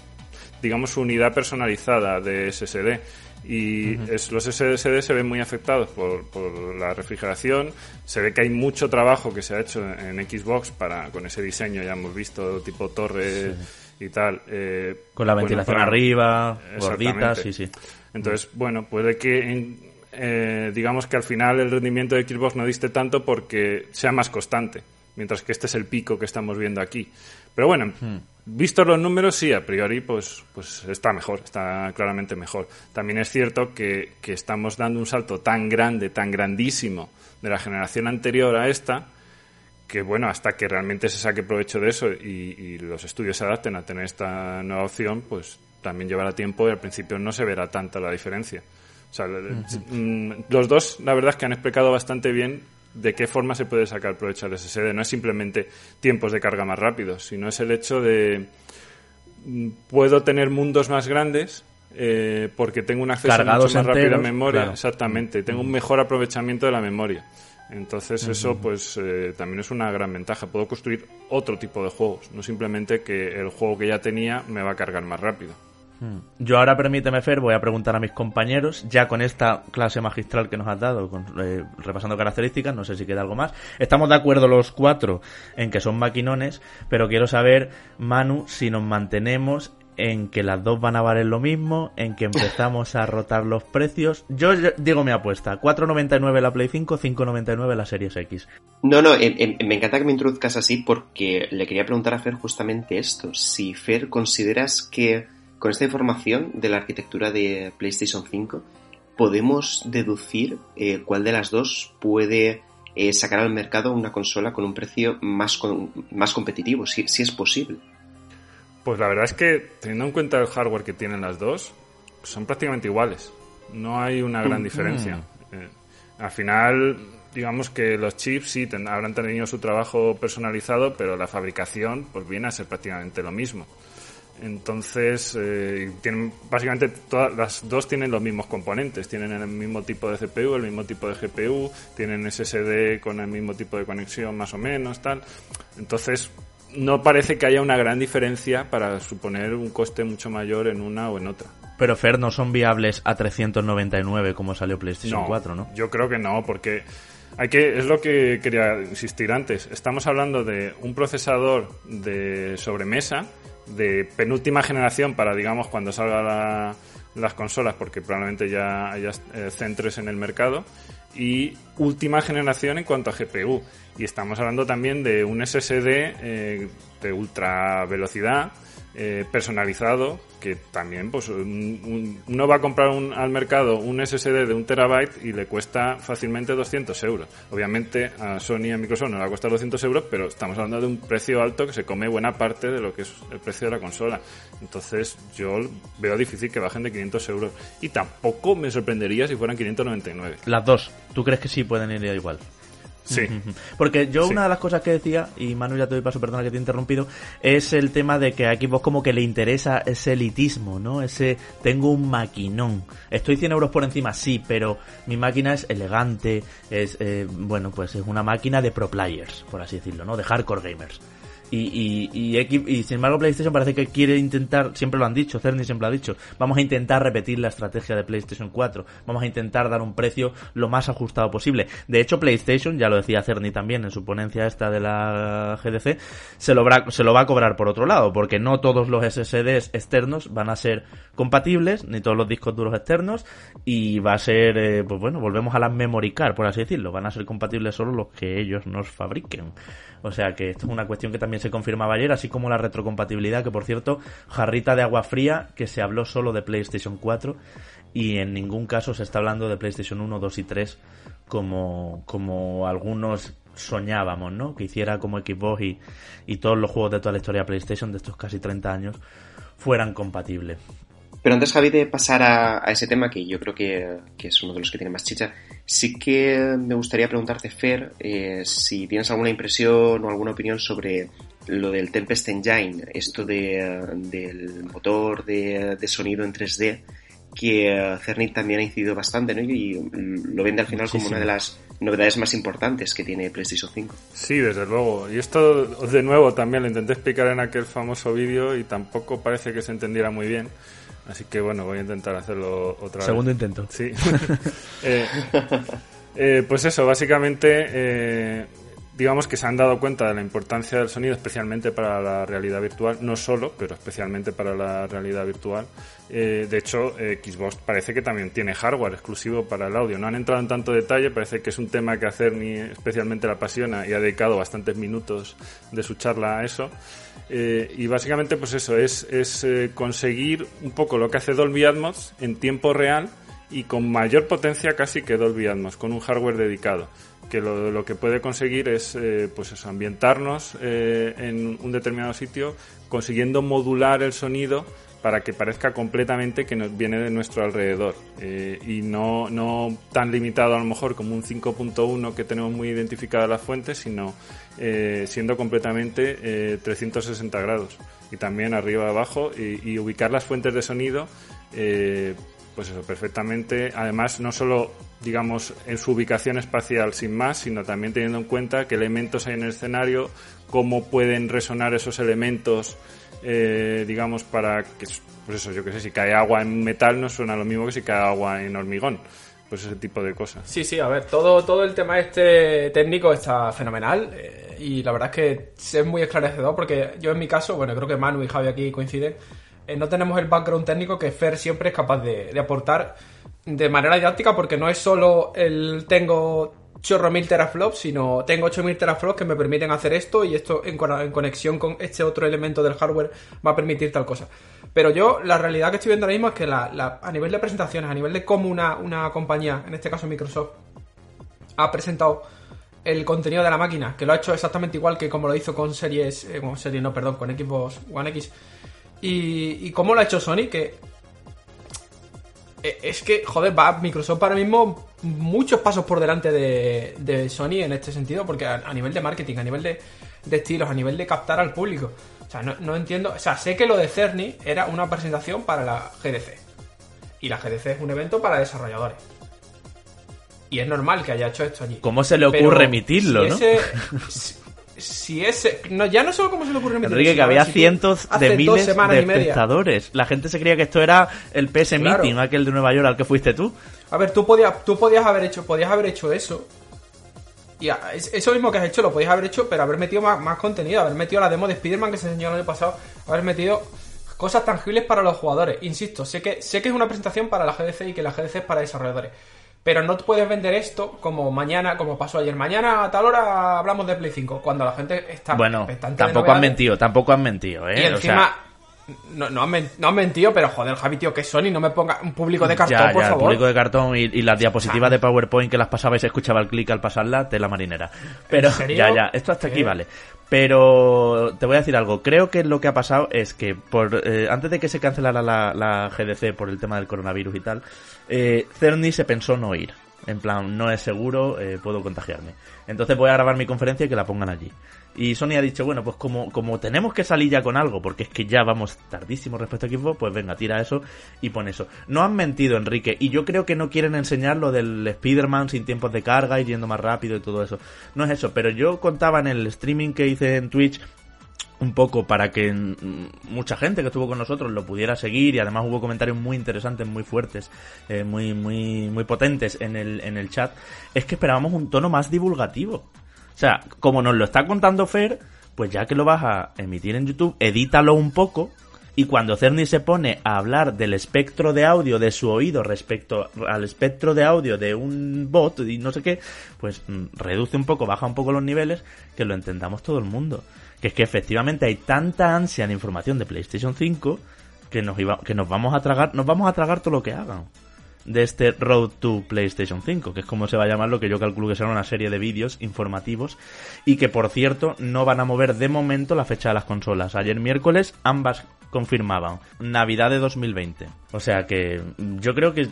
digamos, su unidad personalizada de SSD. Y es- los SSD se ven muy afectados por, por la refrigeración. Se ve que hay mucho trabajo que se ha hecho en Xbox para con ese diseño, ya hemos visto, tipo torre y tal. eh, Con la bueno, ventilación para- arriba, gordita, sí, sí. entonces, bueno, puede que en- eh, digamos que al final el rendimiento de Xbox no diste tanto porque sea más constante, mientras que este es el pico que estamos viendo aquí. Pero bueno, vistos los números, sí, a priori, pues, pues está mejor, está claramente mejor. También es cierto que, que estamos dando un salto tan grande, tan grandísimo de la generación anterior a esta, que bueno, hasta que realmente se saque provecho de eso y, y los estudios se adapten a tener esta nueva opción, pues también llevará tiempo y al principio no se verá tanta la diferencia. O sea, mm, los dos, la verdad es que han explicado bastante bien de qué forma se puede sacar provecho al SSD. No es simplemente tiempos de carga más rápidos, sino es el hecho de mm, puedo tener mundos más grandes eh, porque tengo un acceso Cargados mucho más rápido a memoria. claro. Exactamente, tengo un mejor aprovechamiento de la memoria. Entonces eso pues eh, también es una gran ventaja. Puedo construir otro tipo de juegos, no simplemente que el juego que ya tenía me va a cargar más rápido. Yo ahora, permíteme, Fer, voy a preguntar a mis compañeros, ya con esta clase magistral que nos has dado, con- eh, repasando características, no sé si queda algo más. Estamos de acuerdo los cuatro en que son maquinones, pero quiero saber, Manu, si nos mantenemos en que las dos van a valer lo mismo, en que empezamos a rotar los precios. Yo digo mi apuesta, 4.99 la Play 5, 5.99 la Series X. No, no, me encanta que me introduzcas así porque le quería preguntar a Fer justamente esto. Si Fer consideras que con esta información de la arquitectura de PlayStation 5 podemos deducir eh, cuál de las dos puede eh, sacar al mercado una consola con un precio más, con- más competitivo, si, si es posible. Pues la verdad es que teniendo en cuenta el hardware que tienen las dos, son prácticamente iguales. No hay una gran diferencia. Eh, al final, digamos que los chips sí ten- habrán tenido su trabajo personalizado, pero la fabricación pues viene a ser prácticamente lo mismo. Entonces, eh, tienen, básicamente todas las dos tienen los mismos componentes, tienen el mismo tipo de CPU, el mismo tipo de GPU, tienen SSD con el mismo tipo de conexión más o menos, tal. Entonces, no parece que haya una gran diferencia para suponer un coste mucho mayor en una o en otra. Pero Fer, no son viables a 399 como salió PlayStation 4, ¿no? Yo creo que no, porque hay que es lo que quería insistir antes. Estamos hablando de un procesador de sobremesa de penúltima generación para, digamos, cuando salga la- las consolas, porque probablemente ya haya eh, centros en el mercado, y última generación en cuanto a GPU. Y estamos hablando también de un SSD eh, de ultra velocidad eh, personalizado que también pues un- un- uno va a comprar un- al mercado un SSD de un terabyte y le cuesta fácilmente 200 euros obviamente a Sony y a Microsoft no le va a costar 200 euros pero estamos hablando de un precio alto que se come buena parte de lo que es el precio de la consola entonces yo veo difícil que bajen de 500 euros y tampoco me sorprendería si fueran 599 Las dos. ¿Tú crees que sí pueden ir igual? Sí Porque yo Sí. una de las cosas que decía, y Manu ya te doy paso, perdona que te he interrumpido, es el tema de que a Xbox como que le interesa ese elitismo, ¿no? Ese, tengo un maquinón. Estoy 100 euros por encima, sí, pero mi máquina es elegante, es, eh, bueno, pues es una máquina de pro players, por así decirlo, ¿no? De hardcore gamers. Y, y, y, y sin embargo PlayStation parece que quiere intentar, siempre lo han dicho, Cerny siempre lo ha dicho, vamos a intentar repetir la estrategia de PlayStation 4, vamos a intentar dar un precio lo más ajustado posible. De hecho PlayStation, ya lo decía Cerny también en su ponencia esta de la GDC, se lo, va, se lo va a cobrar por otro lado, porque no todos los SSDs externos van a ser compatibles, ni todos los discos duros externos, y va a ser, eh, pues bueno, volvemos a las memory card, por así decirlo, van a ser compatibles solo los que ellos nos fabriquen. O sea que esto es una cuestión que también se confirmaba ayer, así como la retrocompatibilidad, que por cierto, jarrita de agua fría, que se habló solo de PlayStation 4 y en ningún caso se está hablando de PlayStation 1, 2 y 3 como, como algunos soñábamos, ¿no? Que hiciera como Xbox y, y todos los juegos de toda la historia de PlayStation de estos casi 30 años fueran compatibles. Pero antes, Javi, de pasar a, a ese tema, que yo creo que, que, es uno de los que tiene más chicha, sí que me gustaría preguntarte, Fer, eh, si tienes alguna impresión o alguna opinión sobre lo del Tempest Engine, esto de, del motor de, de sonido en 3D, que Cernit también ha incidido bastante, ¿no? Y lo vende al final como una de las novedades más importantes que tiene PlayStation 5. Sí, desde luego. Y esto, de nuevo, también lo intenté explicar en aquel famoso vídeo y tampoco parece que se entendiera muy bien. Así que bueno, voy a intentar hacerlo otra Segundo vez. intento. Sí. eh, eh, pues eso, básicamente, eh, digamos que se han dado cuenta de la importancia del sonido, especialmente para la realidad virtual, no solo, pero especialmente para la realidad virtual. De hecho, Xbox parece que también tiene hardware exclusivo para el audio. No han entrado en tanto detalle, parece que es un tema que a Cerny especialmente le apasiona y ha dedicado bastantes minutos de su charla a eso. Eh, y básicamente, pues eso, es, eh, conseguir un poco lo que hace Dolby Atmos en tiempo real y con mayor potencia casi que Dolby Atmos, con un hardware dedicado. Que lo, que puede conseguir es, eh, pues eso, ambientarnos en un determinado sitio, consiguiendo modular el sonido para que parezca completamente que nos viene de nuestro alrededor y no, no tan limitado a lo mejor como un 5.1 que tenemos muy identificadas las fuentes, sino eh, siendo completamente eh, 360 grados y también arriba abajo y, y ubicar las fuentes de sonido eh, pues eso perfectamente además no solo digamos en su ubicación espacial sin más sino también teniendo en cuenta qué elementos hay en el escenario cómo pueden resonar esos elementos eh, digamos, para que, pues eso, yo que sé, si cae agua en metal no suena lo mismo que si cae agua en hormigón. Pues ese tipo de cosas. Sí, sí, a ver, todo, todo el tema este técnico está fenomenal eh, y la verdad es que es muy esclarecedor porque yo en mi caso, bueno, creo que Manu y Javi aquí coinciden, eh, no tenemos el background técnico que Fer siempre es capaz de, aportar de manera didáctica porque no es solo el tengo chorro mil teraflops, sino tengo 8000 teraflops que me permiten hacer esto y esto en, en, conexión con este otro elemento del hardware va a permitir tal cosa. Pero yo, la realidad que estoy viendo ahora mismo es que la, la, a nivel de presentaciones, a nivel de cómo una, una compañía, en este caso Microsoft, ha presentado el contenido de la máquina, que lo ha hecho exactamente igual que como lo hizo con series, eh, con series, no, perdón, con Xbox One X, y, y cómo lo ha hecho Sony, que eh, es que, joder, va Microsoft ahora mismo muchos pasos por delante de, Sony en este sentido, porque a, nivel de marketing, a nivel de, de, estilos, a nivel de captar al público. O sea, no, no, entiendo. O sea, sé que lo de Cerny era una presentación para la GDC. Y la GDC es un evento para desarrolladores. Y es normal que haya hecho esto allí. ¿Cómo se le ocurre Pero emitirlo, si no? Ese, si, ese. No, ya no solo cómo se le ocurre emitirlo. Enrique, que había si cientos de miles de espectadores. La gente se creía que esto era el PS Claro. Meeting, aquel de Nueva York al que fuiste tú. A ver, tú podías, tú podías haber hecho, podías haber hecho eso. Y eso mismo que has hecho lo podías haber hecho, pero haber metido más, más contenido, haber metido la demo de Spider-Man que se enseñó el año pasado, haber metido cosas tangibles para los jugadores. Insisto, sé que, sé que es una presentación para la GDC y que la GDC es para desarrolladores. Pero no puedes vender esto como mañana, como pasó ayer. Mañana a tal hora hablamos de Play 5, cuando la gente está Bueno, de tampoco han mentido, tampoco han mentido, ¿eh? Y O encima, sea, no, no, han no han mentido, pero joder, Javi, tío, que Sony no me ponga un público de cartón, ya, por ya, el favor. público de cartón y, y las diapositivas de PowerPoint que las pasaba y se escuchaba el clic al pasarla, tela marinera. Pero ya, ya, esto hasta aquí vale. Pero te voy a decir algo. Creo que lo que ha pasado es que por eh, antes de que se cancelara la, la GDC por el tema del coronavirus y tal, eh, Cerny se pensó no ir. En plan, no es seguro, eh, puedo contagiarme. Entonces voy a grabar mi conferencia y que la pongan allí. Y Sony ha dicho, bueno, pues como, como tenemos que salir ya con algo, porque es que ya vamos tardísimo respecto a Xbox, pues venga, tira eso y pon eso. No han mentido, Enrique, y yo creo que no quieren enseñar lo del Spider-Man sin tiempos de carga y yendo más rápido y todo eso. No es eso, pero yo contaba en el streaming que hice en Twitch un poco para que mucha gente que estuvo con nosotros lo pudiera seguir y además hubo comentarios muy interesantes, muy fuertes, eh, muy, muy, muy potentes en el, en el chat, es que esperábamos un tono más divulgativo. O sea, como nos lo está contando Fer, pues ya que lo vas a emitir en YouTube, edítalo un poco y cuando Cerny se pone a hablar del espectro de audio de su oído respecto al espectro de audio de un bot y no sé qué, pues mm, reduce un poco, baja un poco los niveles, que lo entendamos todo el mundo. Que es que efectivamente hay tanta ansia en información de PlayStation 5 que nos, que nos vamos a tragar, nos vamos a tragar todo lo que hagan. de este Road to PlayStation 5, que es como se va a llamar lo que yo calculo que será una serie de vídeos informativos y que por cierto no van a mover de momento la fecha de las consolas. Ayer miércoles ambas confirmaban Navidad de 2020. O sea que yo creo que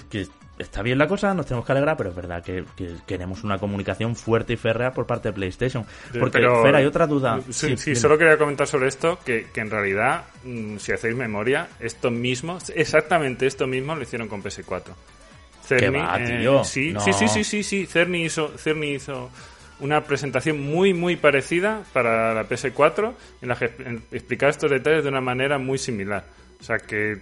está bien la cosa, nos tenemos que alegrar, pero es verdad que, que queremos una comunicación fuerte y férrea por parte de PlayStation. Porque, Pero- Fer, hay otra duda. Sí, sí, solo quería comentar sobre esto, que, que en realidad, mm, si hacéis memoria, esto mismo, exactamente esto mismo lo hicieron con PS4. Cerny, va, eh, sí, No. sí, sí, sí, sí, sí, Cerny hizo, Cerny hizo una presentación muy, muy parecida para la PS4, en la que explicaba estos detalles de una manera muy similar. O sea que,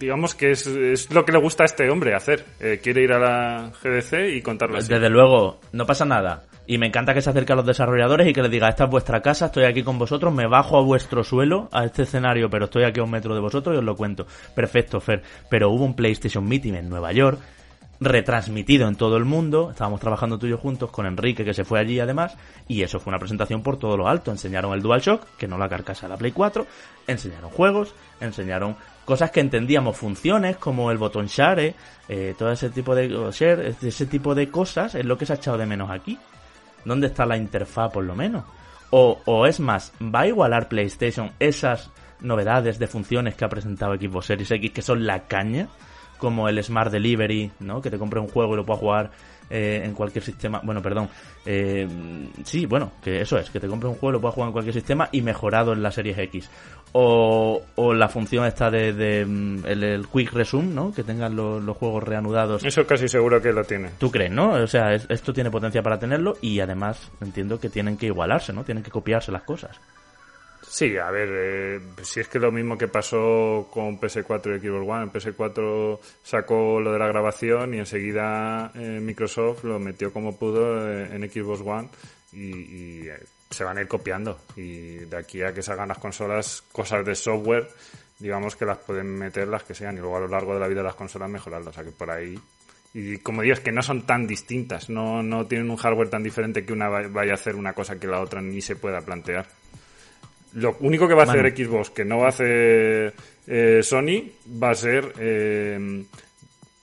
digamos que es, es lo que le gusta a este hombre hacer. Eh, quiere ir a la GDC y contarlo así. Desde luego, no pasa nada. Y me encanta que se acerque a los desarrolladores y que les diga, esta es vuestra casa, estoy aquí con vosotros, me bajo a vuestro suelo, a este escenario, pero estoy aquí a un metro de vosotros y os lo cuento. Perfecto, Fer. Pero hubo un PlayStation Meeting en Nueva York, retransmitido en todo el mundo, estábamos trabajando tú y yo juntos con Enrique, que se fue allí además, y eso fue una presentación por todo lo alto. Enseñaron el DualShock, que no la carcasa de la Play 4, enseñaron juegos, enseñaron cosas que entendíamos, funciones como el botón share, eh, todo ese tipo de share, ese tipo de cosas es lo que se ha echado de menos aquí. ¿Dónde está la interfaz por lo menos? O, o es más, ¿va a igualar PlayStation esas novedades de funciones que ha presentado Xbox Series X que son la caña? Como el Smart Delivery, ¿no? Que te compre un juego y lo puedas jugar eh, en cualquier sistema. Bueno, perdón. Eh, sí, bueno, que eso es, que te compre un juego y lo puedas jugar en cualquier sistema y mejorado en la Series X. O, o la función esta de, de, mm, el, el Quick Resume, ¿no? Que tengan los, los juegos reanudados Eso casi seguro que lo tiene. ¿Tú crees, no? O sea, es- esto tiene potencia para tenerlo y además entiendo que tienen que igualarse, ¿no? Tienen que copiarse las cosas. Sí, a ver, eh, si es que lo mismo que pasó con PS4 y Xbox One, PS4 sacó lo de la grabación y enseguida eh, Microsoft lo metió como pudo eh, en Xbox One y, y, eh, se van a ir copiando. Y de aquí a que salgan las consolas, cosas de software, digamos que las pueden meter las que sean y luego a lo largo de la vida de las consolas mejorarlas. O sea que por ahí y como digo, es que no son tan distintas, no, no tienen un hardware tan diferente que una va- vaya a hacer una cosa que la otra ni se pueda plantear. Lo único que va a hacer. Xbox, que no va a hacer eh, Sony, va a ser eh,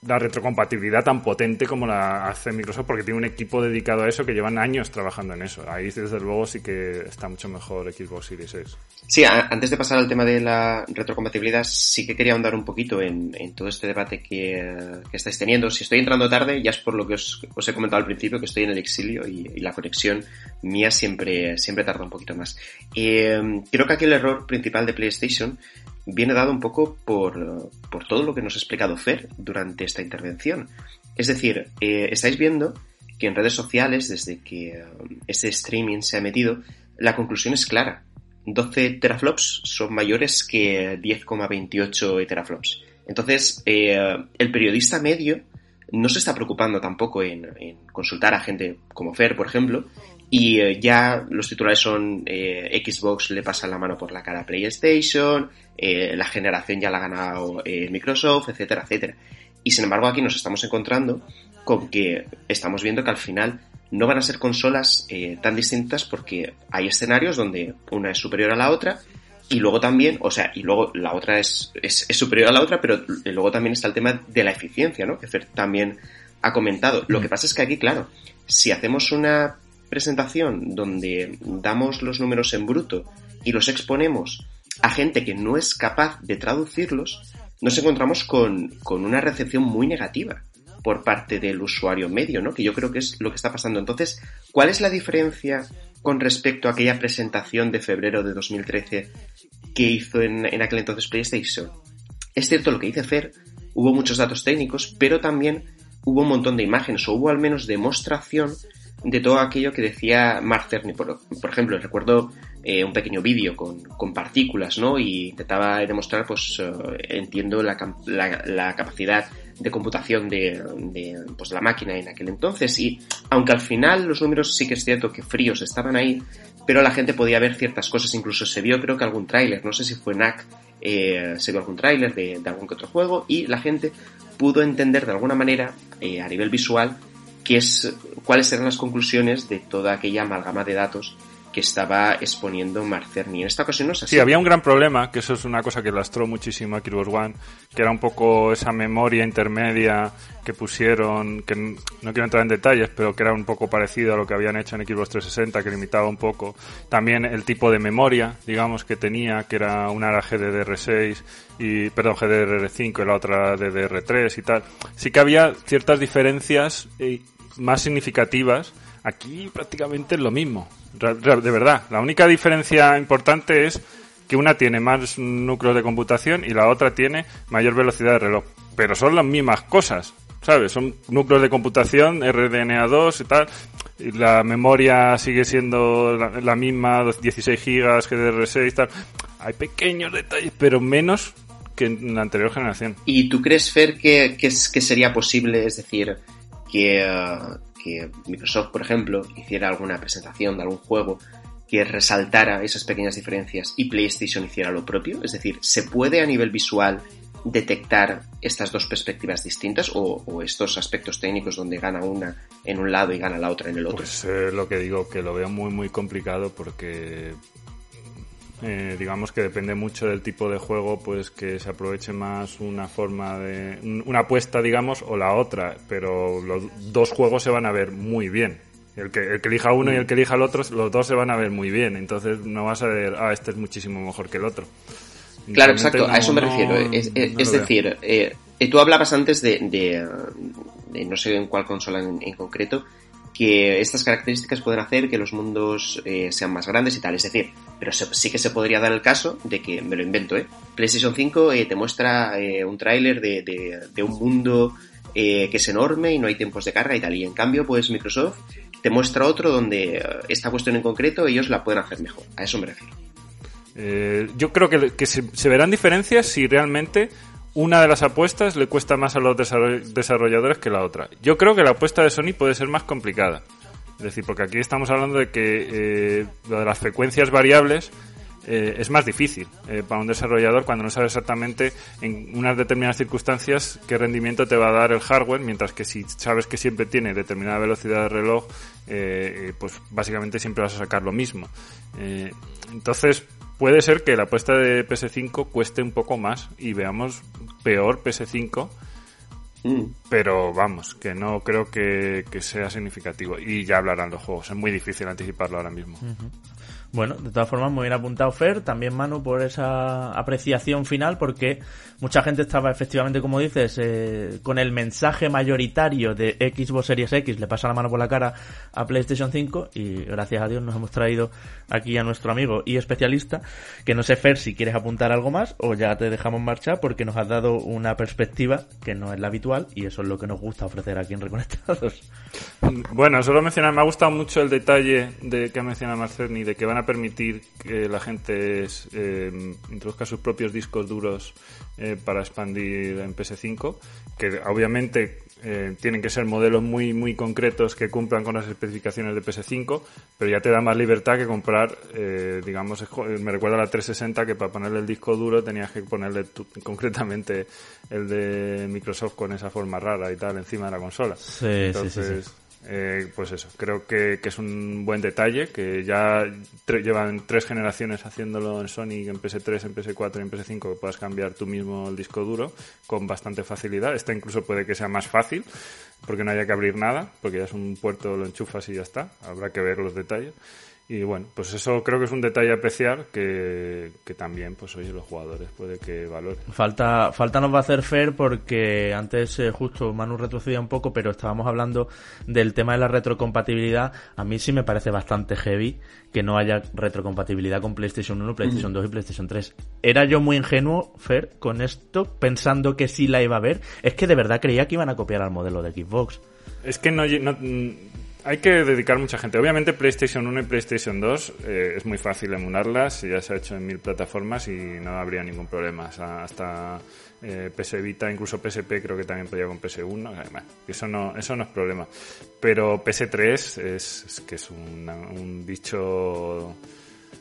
la retrocompatibilidad tan potente como la hace Microsoft, porque tiene un equipo dedicado a eso que llevan años trabajando en eso. Ahí, desde luego, sí que está mucho mejor Xbox Series X. Sí, antes de pasar al tema de la retrocompatibilidad, sí que quería ahondar un poquito en, todo este debate que, estáis teniendo. Si estoy entrando tarde, ya es por lo que os, he comentado al principio, que estoy en el exilio y, y la conexión mía siempre, siempre tarda un poquito más. Eh, creo que aquí el error principal de PlayStation viene dado un poco por, por todo lo que nos ha explicado Fer durante esta intervención. Es decir, eh, estáis viendo que en redes sociales, desde que eh, ese streaming se ha metido, la conclusión es clara. 12 teraflops son mayores que 10,28 teraflops. Entonces, eh, el periodista medio no se está preocupando tampoco en, en consultar a gente como Fer, por ejemplo, y eh, ya los titulares son eh, Xbox le pasa la mano por la cara a PlayStation, eh, la generación ya la ha ganado eh, Microsoft, etcétera, etcétera. Y sin embargo aquí nos estamos encontrando con que estamos viendo que al final no van a ser consolas tan distintas porque hay escenarios donde una es superior a la otra y luego también, o sea, y luego la otra es, es, es superior a la otra, pero luego también está el tema de la eficiencia, ¿no? Que Fer también ha comentado. Lo que pasa es que aquí, claro, si hacemos una presentación donde damos los números en bruto y los exponemos a gente que no es capaz de traducirlos, nos encontramos con, con una recepción muy negativa por parte del usuario medio, ¿no? Que yo creo que es lo que está pasando. Entonces, ¿cuál es la diferencia con respecto a aquella presentación de febrero de 2013 que hizo en, en aquel entonces PlayStation? Es cierto lo que dice Fer, hubo muchos datos técnicos, pero también hubo un montón de imágenes, o hubo al menos demostración de todo aquello que decía Mark Cerny. Por, por ejemplo, recuerdo eh, un pequeño vídeo con, con, partículas, ¿no? Y intentaba demostrar, pues, uh, entiendo la, la, la, capacidad de computación de, de pues, la máquina en aquel entonces. Y aunque al final los números sí que es cierto que fríos estaban ahí, pero la gente podía ver ciertas cosas, incluso se vio creo que algún tráiler, no sé si fue NAC, eh, se vio algún tráiler de, algún que otro juego y la gente pudo entender de alguna manera eh, a nivel visual qué es, cuáles eran las conclusiones de toda aquella amalgama de datos que estaba exponiendo Marcerni. En esta ocasión no es así. Sí, había un gran problema, que eso es una cosa que lastró muchísimo a Xbox One, que era un poco esa memoria intermedia que pusieron, que no quiero entrar en detalles, pero que era un poco parecido a lo que habían hecho en Xbox 360, que limitaba un poco. También el tipo de memoria, digamos, que tenía, que era una era GDDR6 y, perdón, GDDR5 y la otra DDR3 y tal. Sí que había ciertas diferencias eh, más significativas. Aquí prácticamente es lo mismo. De verdad, la única diferencia importante es que una tiene más núcleos de computación y la otra tiene mayor velocidad de reloj. Pero son las mismas cosas, ¿sabes? Son núcleos de computación, RDNA2 y tal. Y la memoria sigue siendo la, misma, 16 gigas, GDR6 y tal. Hay pequeños detalles, pero menos que en la anterior generación. ¿Y tú crees, Fer, que, que, sería posible, es decir, que, que Microsoft, por ejemplo, hiciera alguna presentación de algún juego que resaltara esas pequeñas diferencias y PlayStation hiciera lo propio? Es decir, ¿se puede a nivel visual detectar estas dos perspectivas distintas o, estos aspectos técnicos donde gana una en un lado y gana la otra en el otro? Pues eh, lo que digo, que lo veo muy, muy complicado porque eh, digamos que depende mucho del tipo de juego, pues que se aproveche más una forma de. un- una apuesta, digamos, o la otra, pero los dos juegos se van a ver muy bien. El que, el que elija uno y el que elija el otro, los dos se van a ver muy bien. Entonces no vas a ver, ah, este es muchísimo mejor que el otro. Claro, exacto, a eso me no- refiero. Es, es- no es decir, eh, eh, tú hablabas antes de, de, de no sé en cuál consola en, en concreto, que estas características pueden hacer que los mundos eh, sean más grandes y tal. Es decir, pero sí que se podría dar el caso de que, me lo invento, ¿eh? PlayStation 5 eh, te muestra eh, un tráiler de, de- un mundo que es enorme y no hay tiempos de carga y tal. Y en cambio, pues Microsoft te muestra otro donde esta cuestión en concreto ellos la pueden hacer mejor. A eso me refiero. Yo creo que, se verán diferencias si realmente una de las apuestas le cuesta más a los desarroll- desarrolladores que la otra. Yo creo que la apuesta de Sony puede ser más complicada. Es decir, porque aquí estamos hablando de que eh, lo de las frecuencias variables eh, es más difícil eh, para un desarrollador cuando no sabe exactamente en unas determinadas circunstancias qué rendimiento te va a dar el hardware, mientras que si sabes que siempre tiene determinada velocidad de reloj, eh, eh, pues básicamente siempre vas a sacar lo mismo. Eh, entonces, puede ser que la apuesta de PS5 cueste un poco más y veamos peor PS5 Mm. pero vamos, que no creo que, que sea significativo. Y ya hablarán los juegos. Es muy difícil anticiparlo ahora mismo. Bueno, de todas formas me hubiera apuntado Fer, también Manu, por esa apreciación final, porque mucha gente estaba efectivamente, como dices, eh, con el mensaje mayoritario de Xbox Series X, le pasa la mano por la cara a PlayStation 5 y gracias a Dios nos hemos traído aquí a nuestro amigo y especialista, que no sé Fer si quieres apuntar algo más o ya te dejamos marchar porque nos has dado una perspectiva que no es la habitual y eso es lo que nos gusta ofrecer aquí en Reconectados. Bueno, solo mencionar, me ha gustado mucho el detalle de que ha mencionado Marcerni, de que van a permitir que la gente eh, introduzca sus propios discos duros eh, para expandir en PS5, que obviamente eh, tienen que ser modelos muy muy concretos que cumplan con las especificaciones de PS5, pero ya te da más libertad que comprar, eh, digamos, co- me recuerda a la 360 que para ponerle el disco duro tenías que ponerle tu- concretamente el de Microsoft con esa forma rara y tal encima de la consola. Sí, Entonces, eh, pues eso, creo que, es un buen detalle, que ya llevan tres generaciones haciéndolo en Sony, en PS3, en PS4 y en PS5, que puedas cambiar tú mismo el disco duro con bastante facilidad. Esta incluso puede que sea más fácil, porque no haya que abrir nada, porque ya es un puerto, lo enchufas y ya está. Habrá que ver los detalles. Y bueno, pues eso creo que es un detalle a apreciar que, que también, pues oye, los jugadores puede que valoren. Falta, falta nos va a hacer Fer porque antes eh, justo Manu retrocedía un poco, pero estábamos hablando del tema de la retrocompatibilidad. A mí sí me parece bastante heavy que no haya retrocompatibilidad con PlayStation 1, PlayStation 2 y PlayStation 3. Era yo muy ingenuo, Fer, con esto, pensando que sí la iba a ver. Es que de verdad creía que iban a copiar al modelo de Xbox. Es que no, no- hay que dedicar mucha gente. Obviamente PlayStation 1 y PlayStation 2 eh, es muy fácil emularlas, ya se ha hecho en mil plataformas y no habría ningún problema. O sea, hasta eh, PS Vita, incluso PSP creo que también podía con PS1. Además, eso no, eso no es problema. Pero PS3 es, es que es una- un bicho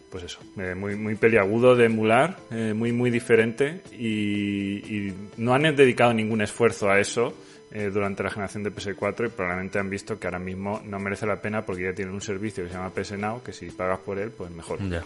pues eso, eh, muy, muy peliagudo de emular, eh, muy, muy diferente y, y no han dedicado ningún esfuerzo a eso eh, durante la generación de PS4 y probablemente han visto que ahora mismo no merece la pena porque ya tienen un servicio que se llama PS Now, que si pagas por él, pues mejor. Ya.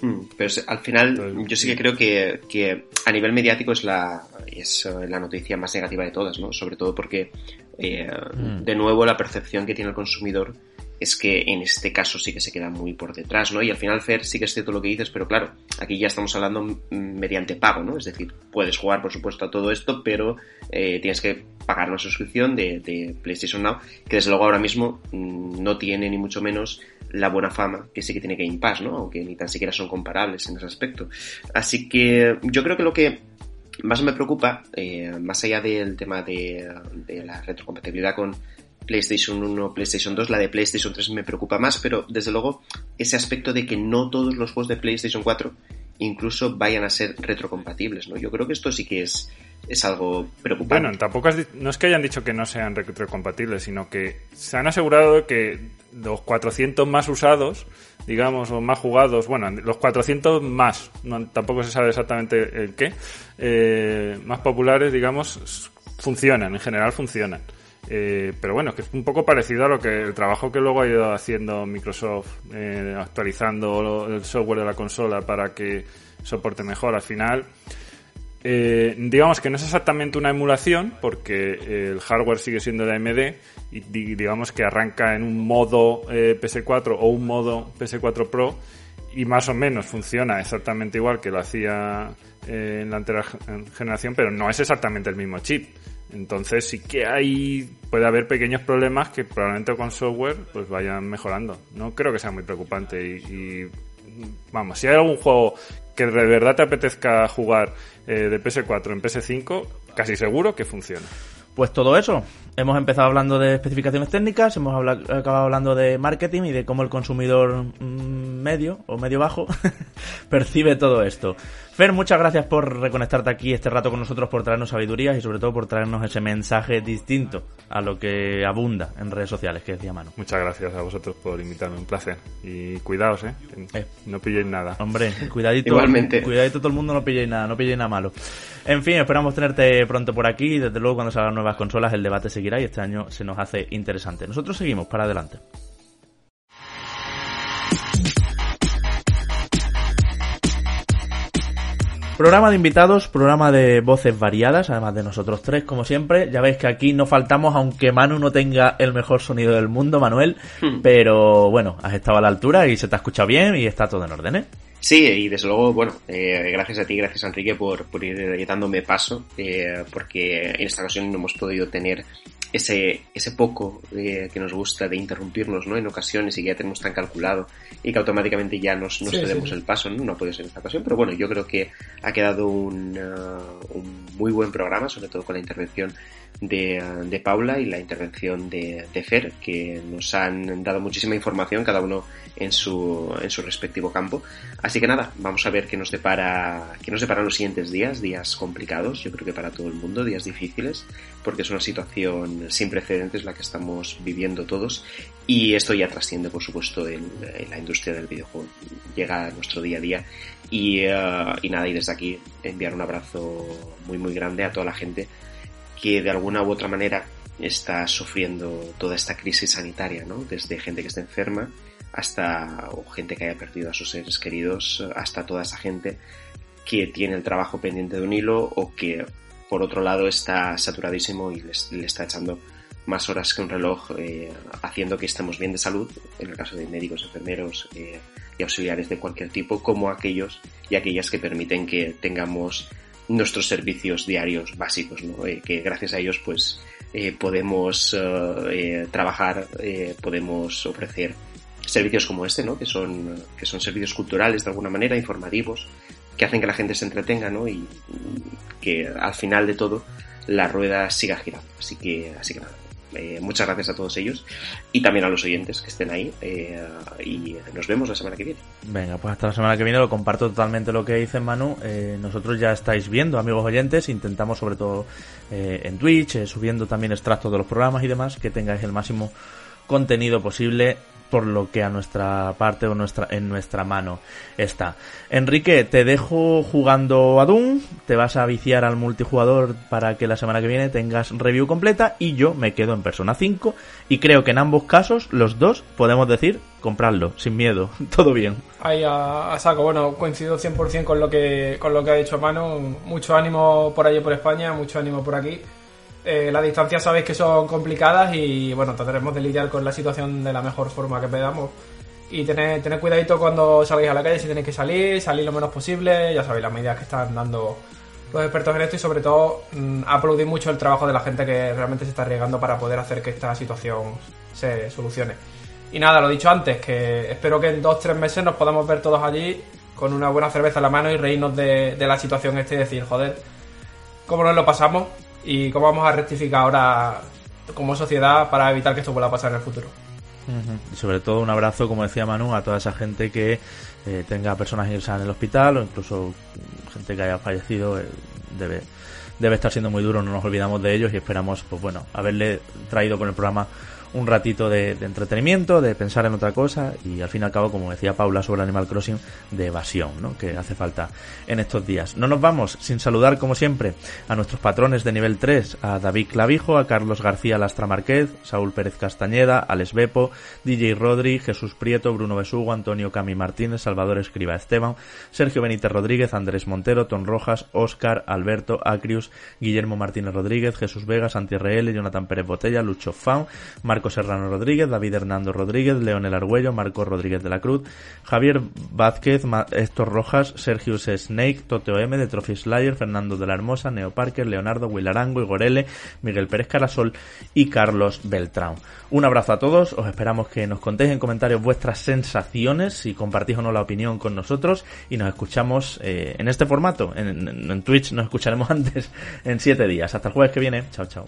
Mm, Pero al final, Entonces, yo sí que creo que, que a nivel mediático es la, es eh, la noticia más negativa de todas, ¿no? Sobre todo porque, eh, Mm. de nuevo, la percepción que tiene el consumidor es que en este caso sí que se queda muy por detrás, ¿no? Y al final, Fer, sí que es cierto lo que dices, pero claro, aquí ya estamos hablando mediante pago, ¿no? Es decir, puedes jugar, por supuesto, a todo esto, pero eh, tienes que pagar una suscripción de, de PlayStation Now, que desde luego ahora mismo mm, no tiene ni mucho menos la buena fama que sí que tiene Game Pass, ¿no? Aunque ni tan siquiera son comparables en ese aspecto. Así que yo creo que lo que más me preocupa, eh, más allá del tema de, de la retrocompatibilidad con PlayStation 1, PlayStation 2, la de PlayStation 3 me preocupa más, pero desde luego ese aspecto de que no todos los juegos de PlayStation 4 incluso vayan a ser retrocompatibles, ¿no? Yo creo que esto sí que es, es algo preocupante. Bueno, tampoco has no es que hayan dicho que no sean retrocompatibles, sino que se han asegurado que los 400 más usados, digamos, o más jugados, bueno, los 400 más, tampoco se sabe exactamente el qué, eh, más populares, digamos, funcionan, en general funcionan. Eh, pero bueno, que es un poco parecido a lo que el trabajo que luego ha ido haciendo Microsoft, eh, actualizando el software de la consola para que soporte mejor. Al final, eh, digamos que no es exactamente una emulación, porque el hardware sigue siendo de AMD y di- digamos que arranca en un modo eh, PS4 o un modo PS4 Pro y más o menos funciona exactamente igual que lo hacía en la anterior gen- generación, pero no es exactamente el mismo chip. Entonces sí que hay puede haber pequeños problemas que probablemente con software pues vayan mejorando. No creo que sea muy preocupante y, vamos, si hay algún juego que de verdad te apetezca jugar eh, de PS4 en PS5, casi seguro que funciona. Pues todo eso. Hemos empezado hablando de especificaciones técnicas, hemos acabado hablando de marketing y de cómo el consumidor mm, medio o medio bajo percibe todo esto. Fer, muchas gracias por reconectarte aquí este rato con nosotros, por traernos sabidurías y sobre todo por traernos ese mensaje distinto a lo que abunda en redes sociales, que decía Manu. Muchas gracias a vosotros por invitarme, un placer. Y cuidaos, ¿eh? Eh. No pilléis nada. Hombre, cuidadito. Igualmente. Cuidadito todo el mundo, no pilléis nada, no pilléis nada malo. En fin, esperamos tenerte pronto por aquí y desde luego cuando salgan nuevas consolas el debate seguirá y este año se nos hace interesante. Nosotros seguimos para adelante. Programa de invitados, programa de voces variadas, además de nosotros tres, como siempre. Ya veis que aquí no faltamos, aunque Manu no tenga el mejor sonido del mundo, Manuel. Pero bueno, has estado a la altura y se te ha escuchado bien y está todo en orden, ¿eh? Sí, y desde luego, bueno, eh, gracias a ti, gracias a Enrique por, por ir dándome paso, eh, porque en esta ocasión no hemos podido tener ese, ese poco eh, que nos gusta de interrumpirnos, ¿no? En ocasiones y que ya tenemos tan calculado y que automáticamente ya nos, nos Sí, cedemos sí, sí. el paso, ¿no? No puede ser en esta ocasión, pero bueno, yo creo que ha quedado un, uh, un muy buen programa, sobre todo con la intervención de, de Paula y la intervención de, de Fer, que nos han dado muchísima información, cada uno en su, en su respectivo campo. Así que nada, vamos a ver qué nos depara, qué nos deparan los siguientes días, días complicados, yo creo que para todo el mundo, días difíciles, porque es una situación sin precedentes la que estamos viviendo todos y esto ya trasciende, por supuesto, en, en la industria del videojuego, llega a nuestro día a día y, uh, y nada, y desde aquí enviar un abrazo muy muy grande a toda la gente que de alguna u otra manera está sufriendo toda esta crisis sanitaria, ¿no? Desde gente que está enferma hasta gente que haya perdido a sus seres queridos, hasta toda esa gente que tiene el trabajo pendiente de un hilo o que por otro lado está saturadísimo y le está echando más horas que un reloj eh, haciendo que estemos bien de salud, en el caso de médicos, enfermeros eh, y auxiliares de cualquier tipo, como aquellos y aquellas que permiten que tengamos nuestros servicios diarios básicos, ¿no? Eh, que gracias a ellos pues eh, podemos eh, eh, trabajar, podemos ofrecer servicios como este, ¿no? Que son, que son servicios culturales de alguna manera, informativos, que hacen que la gente se entretenga, ¿no? Y que al final de todo la rueda siga girando. Así que, así que nada. Eh, muchas gracias a todos ellos y también a los oyentes que estén ahí eh, y nos vemos la semana que viene. Venga, pues hasta la semana que viene lo comparto totalmente lo que dice Manu. Eh, nosotros ya estáis viendo, amigos oyentes, intentamos sobre todo eh, en Twitch, subiendo también extractos de los programas y demás, que tengáis el máximo contenido posible por lo que a nuestra parte o nuestra, en nuestra mano está. Enrique, te dejo jugando a Doom, te vas a viciar al multijugador para que la semana que viene tengas review completa y yo me quedo en Persona 5 y creo que en ambos casos los dos podemos decir comprarlo, sin miedo, todo bien. Ahí a, a saco, bueno, coincido 100% con lo que con lo que ha dicho Manu, mucho ánimo por allí por España, mucho ánimo por aquí. Eh, las distancias sabéis que son complicadas y bueno, trataremos de lidiar con la situación de la mejor forma que podamos. Y tener, tener cuidadito cuando salgáis a la calle si tenéis que salir, salir lo menos posible, ya sabéis las medidas que están dando los expertos en esto y sobre todo mm, aplaudir mucho el trabajo de la gente que realmente se está arriesgando para poder hacer que esta situación se solucione. Y nada, lo dicho antes, que espero que en dos tres meses nos podamos ver todos allí con una buena cerveza en la mano y reírnos de, de la situación esta y decir, joder, cómo nos lo pasamos y cómo vamos a rectificar ahora como sociedad para evitar que esto vuelva a pasar en el futuro. Y sobre todo un abrazo, como decía Manu, a toda esa gente que eh, tenga personas ingresadas en el hospital o incluso gente que haya fallecido. eh, debe, debe estar siendo muy duro, no nos olvidamos de ellos y esperamos, pues bueno, haberle traído con el programa un ratito de, entretenimiento, de pensar en otra cosa y al fin y al cabo, como decía Paula sobre Animal Crossing, de evasión, ¿no? que hace falta en estos días. No nos vamos sin saludar, como siempre, a nuestros patrones de nivel 3, a David Clavijo, a Carlos García Lastra Márquez, Saúl Pérez Castañeda, Alex Bepo, DJ Rodri, Jesús Prieto, Bruno Besugo, Antonio Cami Martínez, Salvador Escriba Esteban, Sergio Benítez Rodríguez, Andrés Montero, Ton Rojas, Óscar, Alberto, Acrius, Guillermo Martínez Rodríguez, Jesús Vega, Santi RL, Jonathan Pérez Botella, Lucho Faun, Marco Serrano Rodríguez, David Hernando Rodríguez, Leonel Argüello, Marco Rodríguez de la Cruz, Javier Vázquez, Héctor Rojas, Sergius Snake, Toteo M de Trophy Slayer, Fernando de la Hermosa, Neo Parker, Leonardo, Will Arango, Igor L, Miguel Pérez Carasol y Carlos Beltrán. Un abrazo a todos, os esperamos que nos contéis en comentarios vuestras sensaciones, si compartís o no la opinión con nosotros y nos escuchamos eh, en este formato. En, en- Twitch nos escucharemos antes en siete días. Hasta el jueves que viene. Chao, chao.